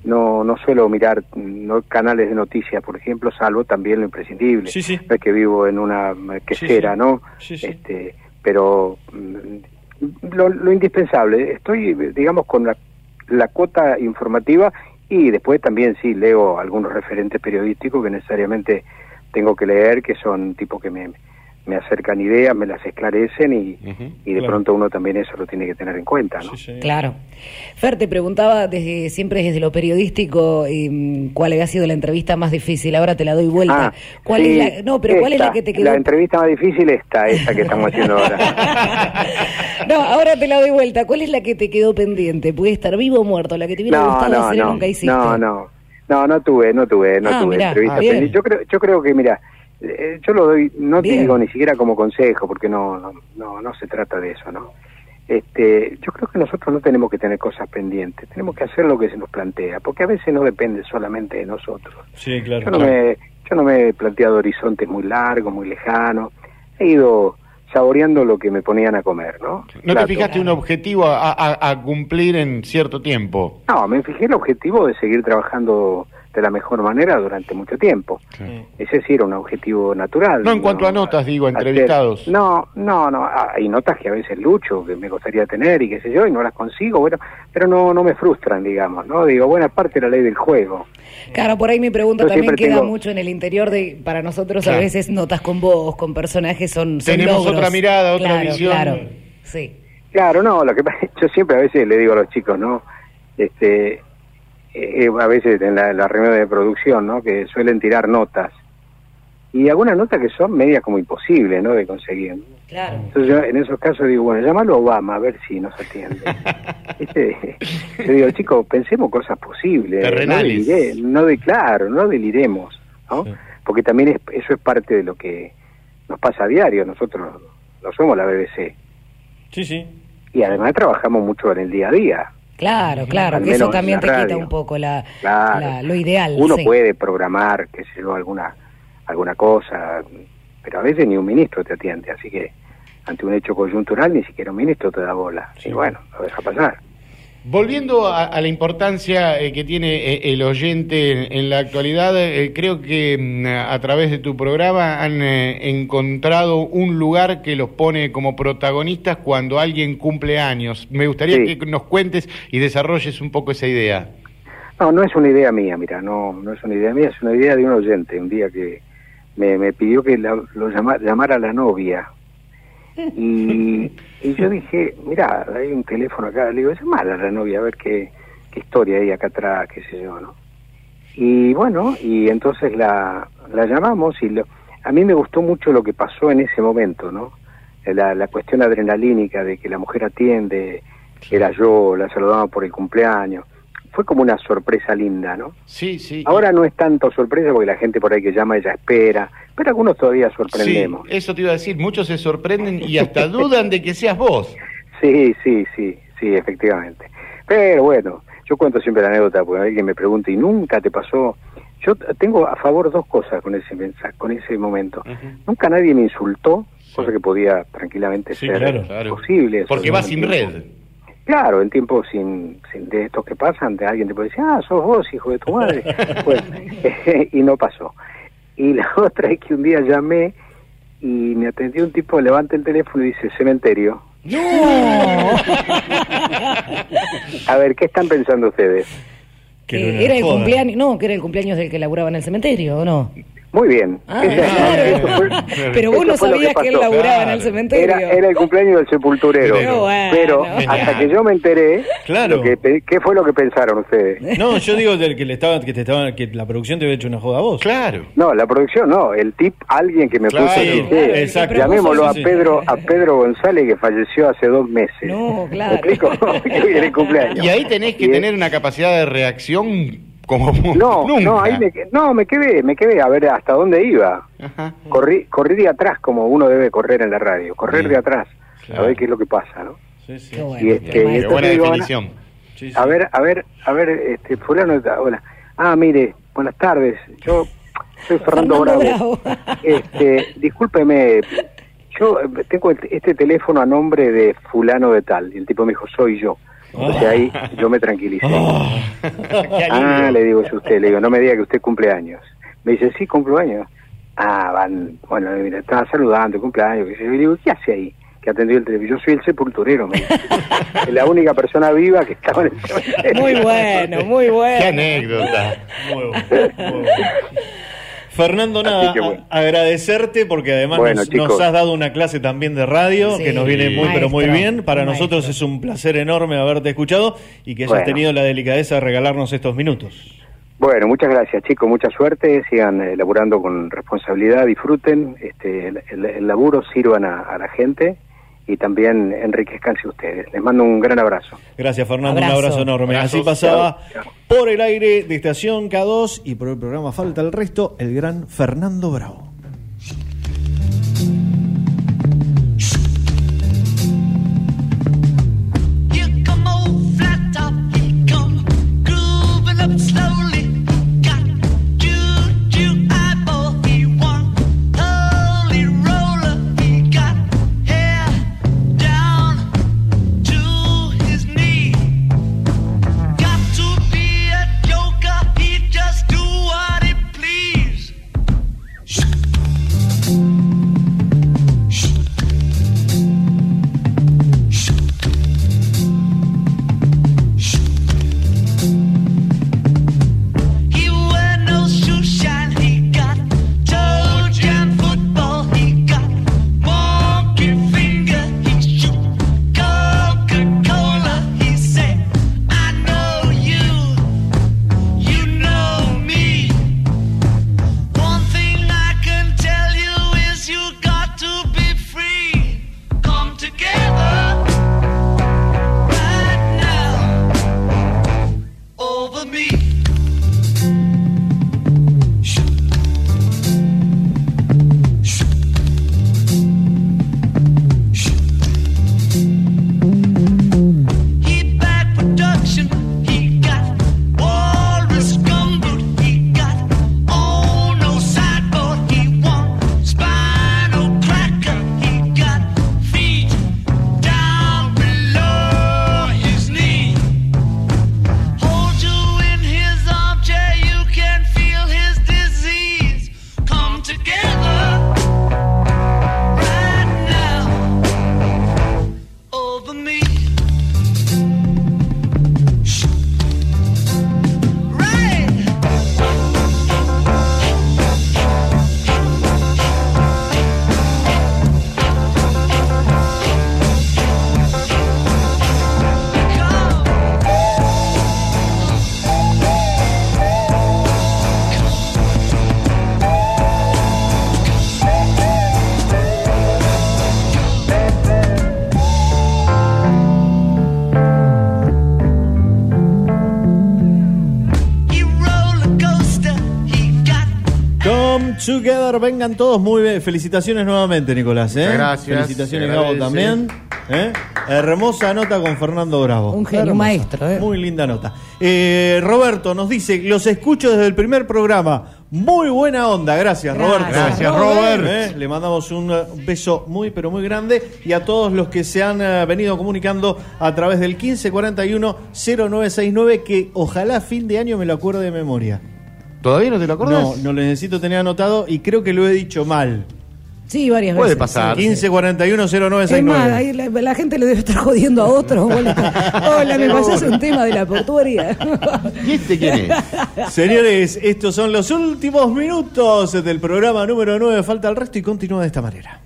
No no suelo mirar no, canales de noticias, por ejemplo, salvo también lo imprescindible. Sí, sí. No es que vivo en una quesera, sí. ¿no? Sí, sí. Este, pero mm, lo, lo indispensable, estoy, digamos, con la, la cuota informativa y después también sí leo algunos referentes periodísticos que necesariamente tengo que leer, que son tipos que me, me acercan ideas, me las esclarecen y, y de Claro. pronto uno también eso lo tiene que tener en cuenta, ¿no? Claro. Fer, te preguntaba desde siempre desde lo periodístico eh, cuál había sido la entrevista más difícil. Ahora te la doy vuelta. Ah, ¿Cuál sí, es la, no, pero ¿cuál es la que te quedó? La entrevista más difícil está, esta que estamos haciendo ahora. [LAUGHS] No, ahora te la doy vuelta. ¿Cuál es la que te quedó pendiente? ¿Puede estar vivo o muerto? La que te hubiera No, gustado no, hacer no, nunca hiciste. no, no, no, no tuve, no tuve, no Ah, tuve mirá, entrevista ah, pendiente. Yo creo, yo creo que, mira, eh, yo lo doy, no te digo ni siquiera como consejo, porque no, no, no, no se trata de eso, ¿no? Este, yo creo que nosotros no tenemos que tener cosas pendientes, tenemos que hacer lo que se nos plantea, porque a veces no depende solamente de nosotros. Sí, claro. Yo no me, yo no me he planteado horizontes muy largos, muy lejanos. He ido saboreando lo que me ponían a comer, ¿no? ¿No Plato. te fijaste un objetivo a, a- a cumplir en cierto tiempo? No, me fijé el objetivo de seguir trabajando de la mejor manera durante mucho tiempo. Ese sí era un objetivo natural. No en cuanto a notas, digo, Hacer- entrevistados. No, no, no. Hay notas que a veces lucho, que me gustaría tener y qué sé yo, y no las consigo, bueno, pero no, no me frustran, digamos, ¿no? Digo, buena parte de la ley del juego. Claro, por ahí mi pregunta Yo también queda tengo- mucho en el interior de, para nosotros Claro. a veces notas con voz, con personajes son, son Tenemos logros. otra mirada, otra Claro, visión. Claro, sí. Claro, no, lo que pasa- [LAUGHS] yo siempre a veces le digo a los chicos, ¿no? Este, eh, a veces en la, la reunión de producción, ¿no? Que suelen tirar notas. Y algunas notas que son medias como imposibles, ¿no? De conseguir. Claro. Entonces yo en esos casos digo, bueno, llámalo a Obama a ver si nos atiende. [LAUGHS] ¿Viste? Yo digo, chicos, pensemos cosas posibles. Terrenales. No, delire- no de claro, no deliremos, ¿no? Porque también es- eso es parte de lo que nos pasa a diario. Nosotros no somos la BBC. Sí, sí. Y además trabajamos mucho en el día a día. Claro, claro, que eso también te quita un poco la, Claro. la- lo ideal. Uno sí. puede programar, qué sé yo, alguna, alguna cosa, pero a veces ni un ministro te atiende, así que ante un hecho coyuntural ni siquiera un ministro te da bola. Y bueno, lo deja pasar. Volviendo a, a la importancia eh, que tiene eh, el oyente en, en la actualidad, eh, creo que mm, a través de tu programa han encontrado un lugar que los pone como protagonistas cuando alguien cumple años. Me gustaría Sí. que nos cuentes y desarrolles un poco esa idea. No, no es una idea mía, mira, no, no es una idea mía, es una idea de un oyente, un día que me, me pidió que la- lo llama- llamara a la novia. Y, y yo dije, mira, hay un teléfono acá, le digo, llamala a la novia a ver qué, qué historia hay acá atrás, qué sé yo, ¿no? Y bueno, y entonces la, la llamamos y lo, a mí me gustó mucho lo que pasó en ese momento, ¿no? La, la cuestión adrenalínica de que la mujer atiende, era yo, la saludaba por el cumpleaños. Fue como una sorpresa linda, ¿no? Sí, sí. Ahora no es tanto sorpresa porque la gente por ahí que llama ella espera, pero algunos todavía Sí, sorprendemos. eso te iba a decir, muchos se sorprenden y hasta [LAUGHS] dudan de que seas vos. Sí, sí, sí, sí, efectivamente. Pero bueno, yo cuento siempre la anécdota porque alguien me pregunta y nunca te pasó. Yo tengo a favor dos cosas con ese mensaje, con ese momento. Nunca nadie me insultó, cosa que podía tranquilamente Sí, ser claro, claro. posible. Porque En sin red. Claro, en tiempos sin, sin de estos que pasan, de alguien te puede decir, ah, sos vos, hijo de tu madre. Bueno, [LAUGHS] [LAUGHS] y no pasó. Y la [LAUGHS] otra es que un día llamé y me atendió un tipo, levanta el teléfono y dice, cementerio. A ver, ¿qué están pensando ustedes? Que era el cumpleaños, no, que era el cumpleaños del que laburaba en el cementerio, ¿o no? Muy bien. Ah, claro. [LAUGHS] fue- Pero vos no sabías que él laburaba en el cementerio. Era, era el cumpleaños del sepulturero. Bueno. Pero hasta que yo me enteré, Claro. lo que ¿qué fue lo que pensaron ustedes? No, yo digo del que le estaba, que te estaba, que la producción te había hecho una joda a vos. Claro. No, la producción no, el tip, alguien que me Claro, puso el claro, exacto. Llamémoslo a. Pedro, a Pedro González que falleció hace dos meses. No, ¿Me explico? [LAUGHS] que hoy era el cumpleaños. Y ahí tenés que Y- tener una capacidad de reacción como No, [LAUGHS] nunca. no, ahí me, no, me quedé, me quedé a ver hasta dónde iba. Corrí, corrí de atrás como uno debe correr en la radio, correr de atrás, a ver qué es lo que pasa, ¿no? Sí, sí. Y este, y buena digo, definición. A ver, a ver, a ver, este, fulano, hola. Ah, mire, buenas tardes. Yo soy Fernando, Bravo. Este, discúlpeme, yo eh, tengo este teléfono a nombre de fulano de tal. Y el tipo me dijo, soy yo. Entonces ahí yo me tranquilicé. ah, le digo, es usted. Le digo, no me diga que usted cumple años. Me dice, sí, cumplo años. Ah, van, bueno, mira, estaba saludando, cumpleaños. sé yo. Y le digo, ¿qué hace ahí? Que atendió el teléfono. Yo soy el sepulturero, me [LAUGHS] la única persona viva que estaba en el cementerio. Muy bueno, muy bueno. Qué anécdota. Fernando, nada, bueno. agradecerte porque además Bueno, nos, has dado una clase también de radio Sí. que nos viene muy, pero muy bien. Para maestro. nosotros es un placer enorme haberte escuchado y que hayas Bueno. tenido la delicadeza de regalarnos estos minutos. Bueno, muchas gracias, chicos. Mucha suerte. Sigan eh, laburando con responsabilidad. Disfruten este, el, el- el laburo, sirvan a, a la gente y también enriquezcanse ustedes. Les mando un gran abrazo. Gracias, Fernando. Un Abrazo. abrazo enorme. Así pasaba por el aire de Estación K2 y por el programa Falta el Resto, el gran Fernando Bravo. Vengan todos muy bien. Felicitaciones nuevamente, Nicolás. ¿eh? Gracias. Felicitaciones, Gabo, también. ¿eh? Hermosa nota con Fernando Bravo. Un genio, Hermosa. maestro, ¿eh? Muy linda nota. Eh, Roberto nos dice: Los escucho desde el primer programa. Muy buena onda. Gracias, Gracias, Roberto. Gracias, Robert. ¿Eh? Le mandamos un beso muy, pero muy grande. Y a todos los que se han venido comunicando a través del 1541-0969, que ojalá fin de año me lo acuerde de memoria. ¿Todavía no te lo acordás? No, no lo necesito tener anotado y creo que lo he dicho mal. Sí, varias Puede veces. pasar. 1541-0969. Es más, ahí la, la gente le debe estar jodiendo a otros. [LAUGHS] Hola, Hola, me pasás un tema de la portuaria. ¿Y este quién es? [LAUGHS] Señores, estos son los últimos minutos del programa número 9. Falta el resto y continúa de esta manera.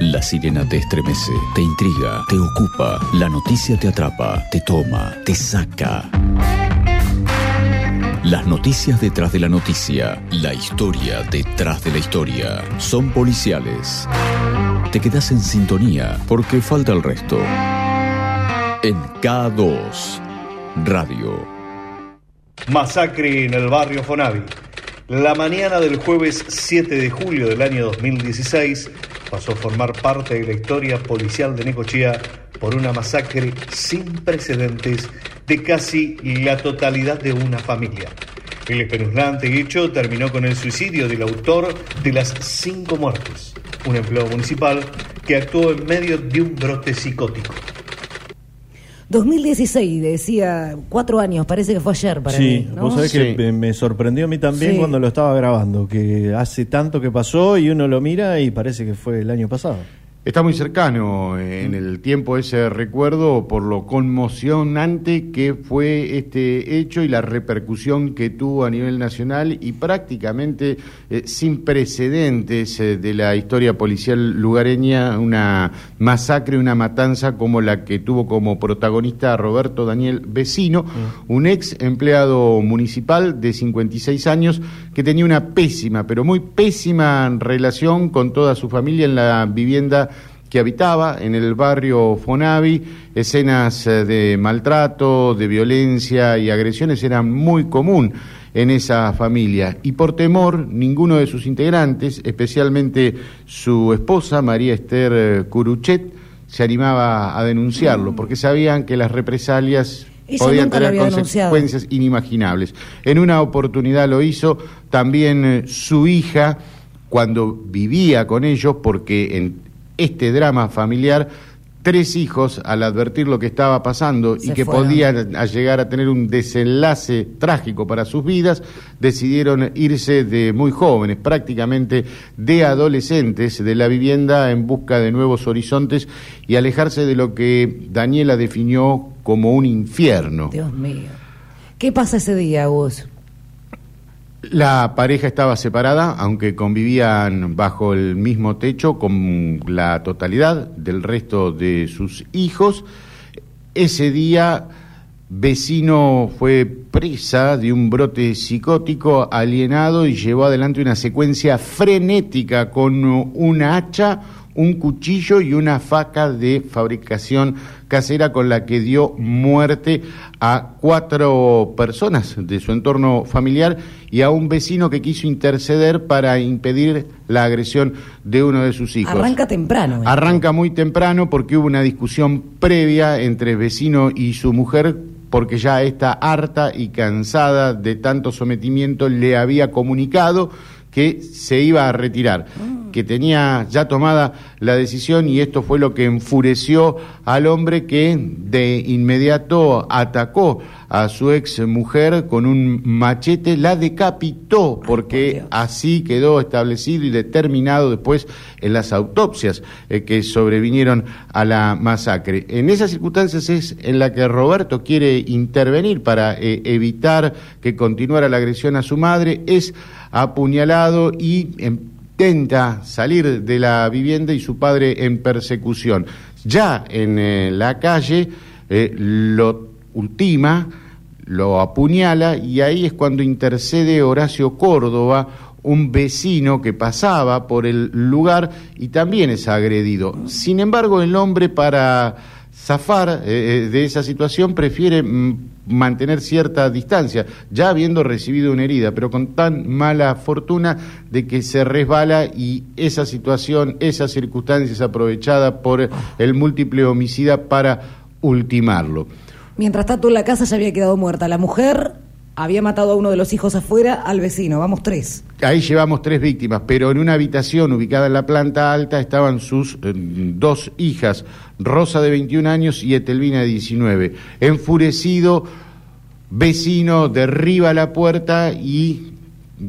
La sirena te estremece, te intriga, te ocupa, la noticia te atrapa, te toma, te saca. Las noticias detrás de la noticia, la historia detrás de la historia, son policiales. Te quedas en sintonía porque falta el resto. En K2 Radio. Masacre en el barrio Fonavi. La mañana del jueves 7 de julio del año 2016 pasó a formar parte de la historia policial de Necochea por una masacre sin precedentes de casi la totalidad de una familia. El espeluznante hecho terminó con el suicidio del autor de las cinco muertes, un empleado municipal que actuó en medio de un brote psicótico. 2016, decía, cuatro años, parece que fue ayer para sí, mí. ¿no? vos sabés que me- me sorprendió a mí también Sí. cuando lo estaba grabando, que hace tanto que pasó y uno lo mira y parece que fue el año pasado. Está muy cercano en el tiempo ese recuerdo por lo conmocionante que fue este hecho y la repercusión que tuvo a nivel nacional y prácticamente eh, sin precedentes eh, de la historia policial lugareña, una masacre, una matanza como la que tuvo como protagonista Roberto Daniel Vecino, un ex empleado municipal de 56 años que tenía una pésima, pero muy pésima relación con toda su familia en la vivienda que habitaba en el barrio Fonavi, escenas eh, de maltrato, de violencia y agresiones eran muy común en esa familia y por temor ninguno de sus integrantes, especialmente su esposa María Esther eh, Curuchet, se animaba a denunciarlo porque sabían que las represalias podían tener denunciado. consecuencias inimaginables. En una oportunidad lo hizo también eh, su hija cuando vivía con ellos, porque en este drama familiar, tres hijos, al advertir lo que estaba pasando y que fueron. podían a llegar a tener un desenlace trágico para sus vidas, decidieron irse de muy jóvenes, prácticamente de adolescentes, de la vivienda en busca de nuevos horizontes y alejarse de lo que Daniela definió como un infierno. Dios mío. ¿Qué pasa ese día, Gus? La pareja estaba separada, aunque convivían bajo el mismo techo con la totalidad del resto de sus hijos. Ese día, vecino fue presa de un brote psicótico alienado y llevó adelante una secuencia frenética con una hacha, un cuchillo y una faca de fabricación casera con la que dio muerte a cuatro personas de su entorno familiar y a un vecino que quiso interceder para impedir la agresión de uno de sus hijos. Arranca temprano. ¿eh? Arranca muy temprano porque hubo una discusión previa entre el vecino y su mujer porque ya está harta y cansada de tanto sometimiento le había comunicado que se iba a retirar, que tenía ya tomada la decisión y esto fue lo que enfureció al hombre que de inmediato atacó a su ex mujer con un machete, la decapitó, porque así quedó establecido y determinado después en las autopsias eh, que sobrevinieron a la masacre. En esas circunstancias es en la que Roberto quiere intervenir para eh, evitar que continuara la agresión a su madre, es apuñalado y intenta salir de la vivienda y su padre en persecución. Ya en eh, la calle eh, lo ultima, lo apuñala y ahí es cuando intercede Horacio Córdoba, un vecino que pasaba por el lugar y también es agredido. Sin embargo, el hombre para zafar eh, de esa situación prefiere mm, mantener cierta distancia, ya habiendo recibido una herida, pero con tan mala fortuna de que se resbala y esa situación, esa circunstancia es aprovechada por el múltiple homicida para ultimarlo. Mientras tanto en la casa ya había quedado muerta la mujer, había matado a uno de los hijos afuera, al vecino, vamos tres. Ahí llevamos tres víctimas, pero en una habitación ubicada en la planta alta estaban sus eh, dos hijas, Rosa de 21 años y Etelvina de 19. Enfurecido, vecino derriba la puerta y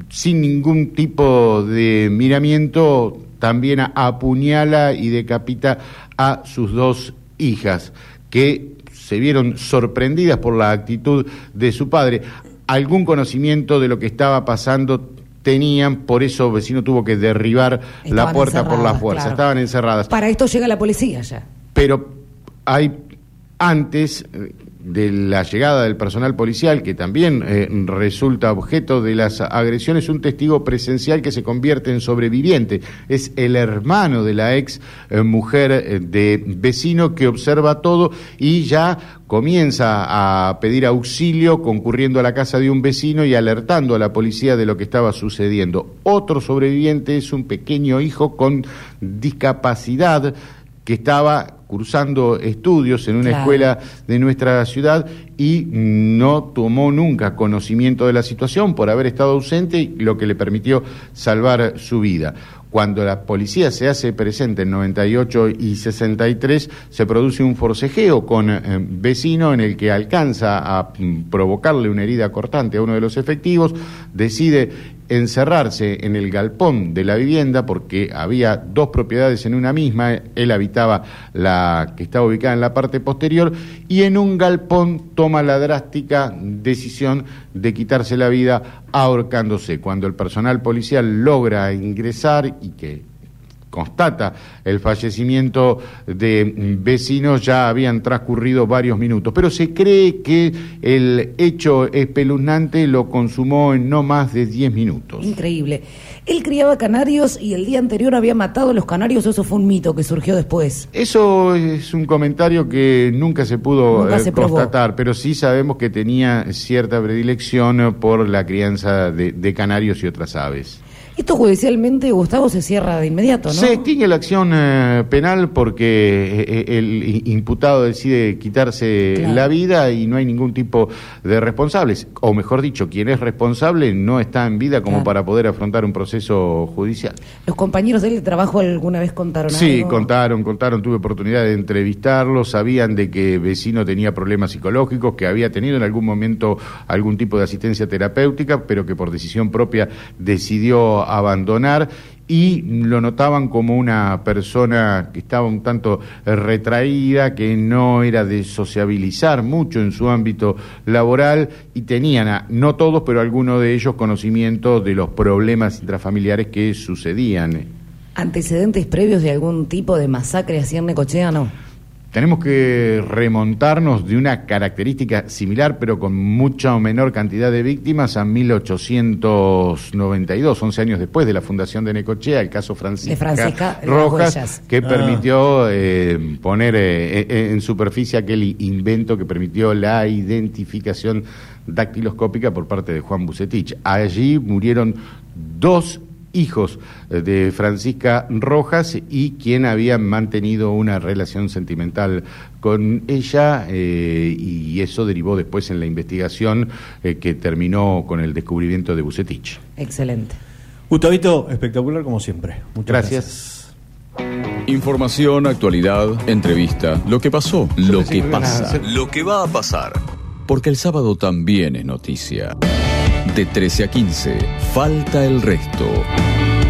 sin ningún tipo de miramiento también apuñala y decapita a sus dos hijas, que se vieron sorprendidas por la actitud de su padre algún conocimiento de lo que estaba pasando tenían, por eso el vecino tuvo que derribar la puerta por la fuerza, estaban encerradas. Para esto llega la policía ya. Pero hay antes eh, de la llegada del personal policial, que también eh, resulta objeto de las agresiones, un testigo presencial que se convierte en sobreviviente. Es el hermano de la ex eh, mujer eh, de vecino que observa todo y ya comienza a pedir auxilio concurriendo a la casa de un vecino y alertando a la policía de lo que estaba sucediendo. Otro sobreviviente es un pequeño hijo con discapacidad que estaba cursando estudios en una escuela de nuestra ciudad y no tomó nunca conocimiento de la situación por haber estado ausente, lo que le permitió salvar su vida. Cuando la policía se hace presente en 98 y 63, se produce un forcejeo con eh, vecino en el que alcanza a mm, provocarle una herida cortante a uno de los efectivos, decide encerrarse en el galpón de la vivienda porque había dos propiedades en una misma, él habitaba la que estaba ubicada en la parte posterior y en un galpón toma la drástica decisión de quitarse la vida ahorcándose. Cuando el personal policial logra ingresar y que constata el fallecimiento de vecinos, ya habían transcurrido varios minutos. Pero se cree que el hecho espeluznante lo consumó en no más de 10 minutos. Increíble. Él criaba canarios y el día anterior había matado a los canarios, eso fue un mito que surgió después. Eso es un comentario que nunca se pudo eh, constatar, pero sí sabemos que tenía cierta predilección por la crianza de canarios y otras aves. Esto judicialmente, Gustavo, se cierra de inmediato, ¿no? Se extingue la acción eh, penal porque eh, eh, el imputado decide quitarse la vida y no hay ningún tipo de responsables. O mejor dicho, quien es responsable no está en vida como para poder afrontar un proceso judicial. ¿Los compañeros de él de trabajo alguna vez contaron sí, algo? Sí, contaron, contaron. Tuve oportunidad de entrevistarlos. Sabían de que vecino tenía problemas psicológicos, que había tenido en algún momento algún tipo de asistencia terapéutica, pero que por decisión propia decidió abandonar y lo notaban como una persona que estaba un tanto retraída, que no era de sociabilizar mucho en su ámbito laboral y tenían, no todos, pero algunos de ellos, conocimiento de los problemas intrafamiliares que sucedían. ¿Antecedentes previos de algún tipo de masacre así en Necochea, no? Tenemos que remontarnos de una característica similar, pero con mucha menor cantidad de víctimas, a 1892, 11 años después de la fundación de Necochea, el caso Francisca, De Francisca, las Rojas, que Ah. permitió eh, poner eh, eh, en superficie aquel invento que permitió la identificación dactiloscópica por parte de Juan Bucetich. Allí murieron dos hijos eh, de Francisca Rojas y quien había mantenido una relación sentimental con ella eh, y eso derivó después en la investigación eh, que terminó con el descubrimiento de Bucetich. Excelente. Gustavito, espectacular como siempre. Muchas Gracias. Información, actualidad, entrevista, lo que pasó, lo que pasa, lo que va a pasar. Porque el sábado también es noticia. De 13 a 15, falta el resto.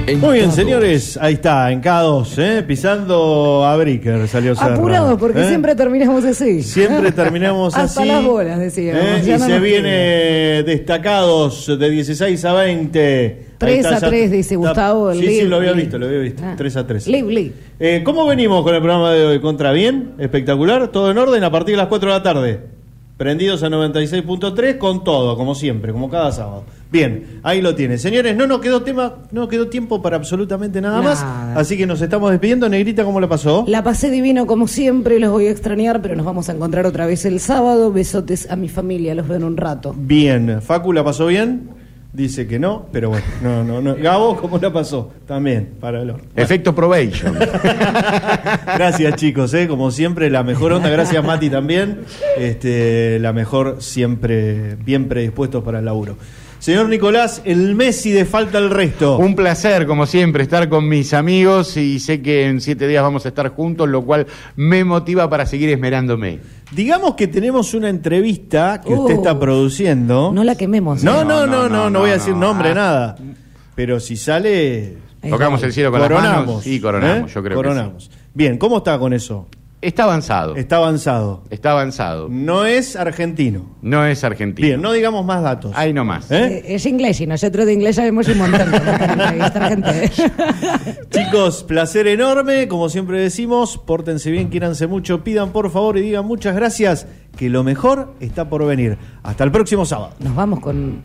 En Muy bien, K2. señores, ahí está, en K2, ¿eh? pisando a Bricker salió Serra. Apurados, porque ¿eh? siempre terminamos así. Siempre terminamos [LAUGHS] Hasta así. las bolas, decíamos. ¿eh? Y no se viene destacados de 16 a 20. Ahí 3 está, a ya 3, está- dice Gustavo, el Sí, sí, Lib- lo había Lib. visto, lo había visto. Ah. 3 a 3. Lib, lib. Eh, ¿Cómo venimos con el programa de hoy? ¿Contra bien? ¿Espectacular? ¿Todo en orden? A partir de las 4 de la tarde. Prendidos a 96.3 con todo, como siempre, como cada sábado. Bien, ahí lo tiene. Señores, no nos quedó tema, no quedó tiempo para absolutamente nada, más. Así que nos estamos despidiendo. Negrita, ¿cómo le pasó? La pasé divino como siempre, los voy a extrañar, pero nos vamos a encontrar otra vez el sábado. Besotes a mi familia, los veo en un rato. Bien. ¿Facu la pasó bien? Dice que no, pero bueno, no, no, no. Gabo, ¿cómo la pasó? También, para el horno. Efecto probation. [LAUGHS] Gracias chicos, ¿eh? como siempre, la mejor onda. Gracias Mati también. Este, la mejor siempre bien predispuestos para el laburo. Señor Nicolás, el Messi de falta el resto. Un placer, como siempre, estar con mis amigos y sé que en siete días vamos a estar juntos, lo cual me motiva para seguir esmerándome. Digamos que tenemos una entrevista que usted Uh, está produciendo. No la quememos. No, no, no, no, no, voy a decir no. nombre, Ah. nada. Pero si sale. Tocamos el cielo con las coronamos. manos. Sí, coronamos, ¿eh? yo creo Coronamos. Bien, ¿cómo está con eso? Está avanzado. Está avanzado. Está avanzado. No es argentino. No es argentino. Bien, no digamos más datos. Ahí nomás. ¿Eh? Eh, Es inglés y nosotros de inglés sabemos un montón. gente. [LAUGHS] Chicos, placer enorme. Como siempre decimos, pórtense bien, quiéranse mucho, pidan por favor y digan muchas gracias, que lo mejor está por venir. Hasta el próximo sábado. Nos vamos con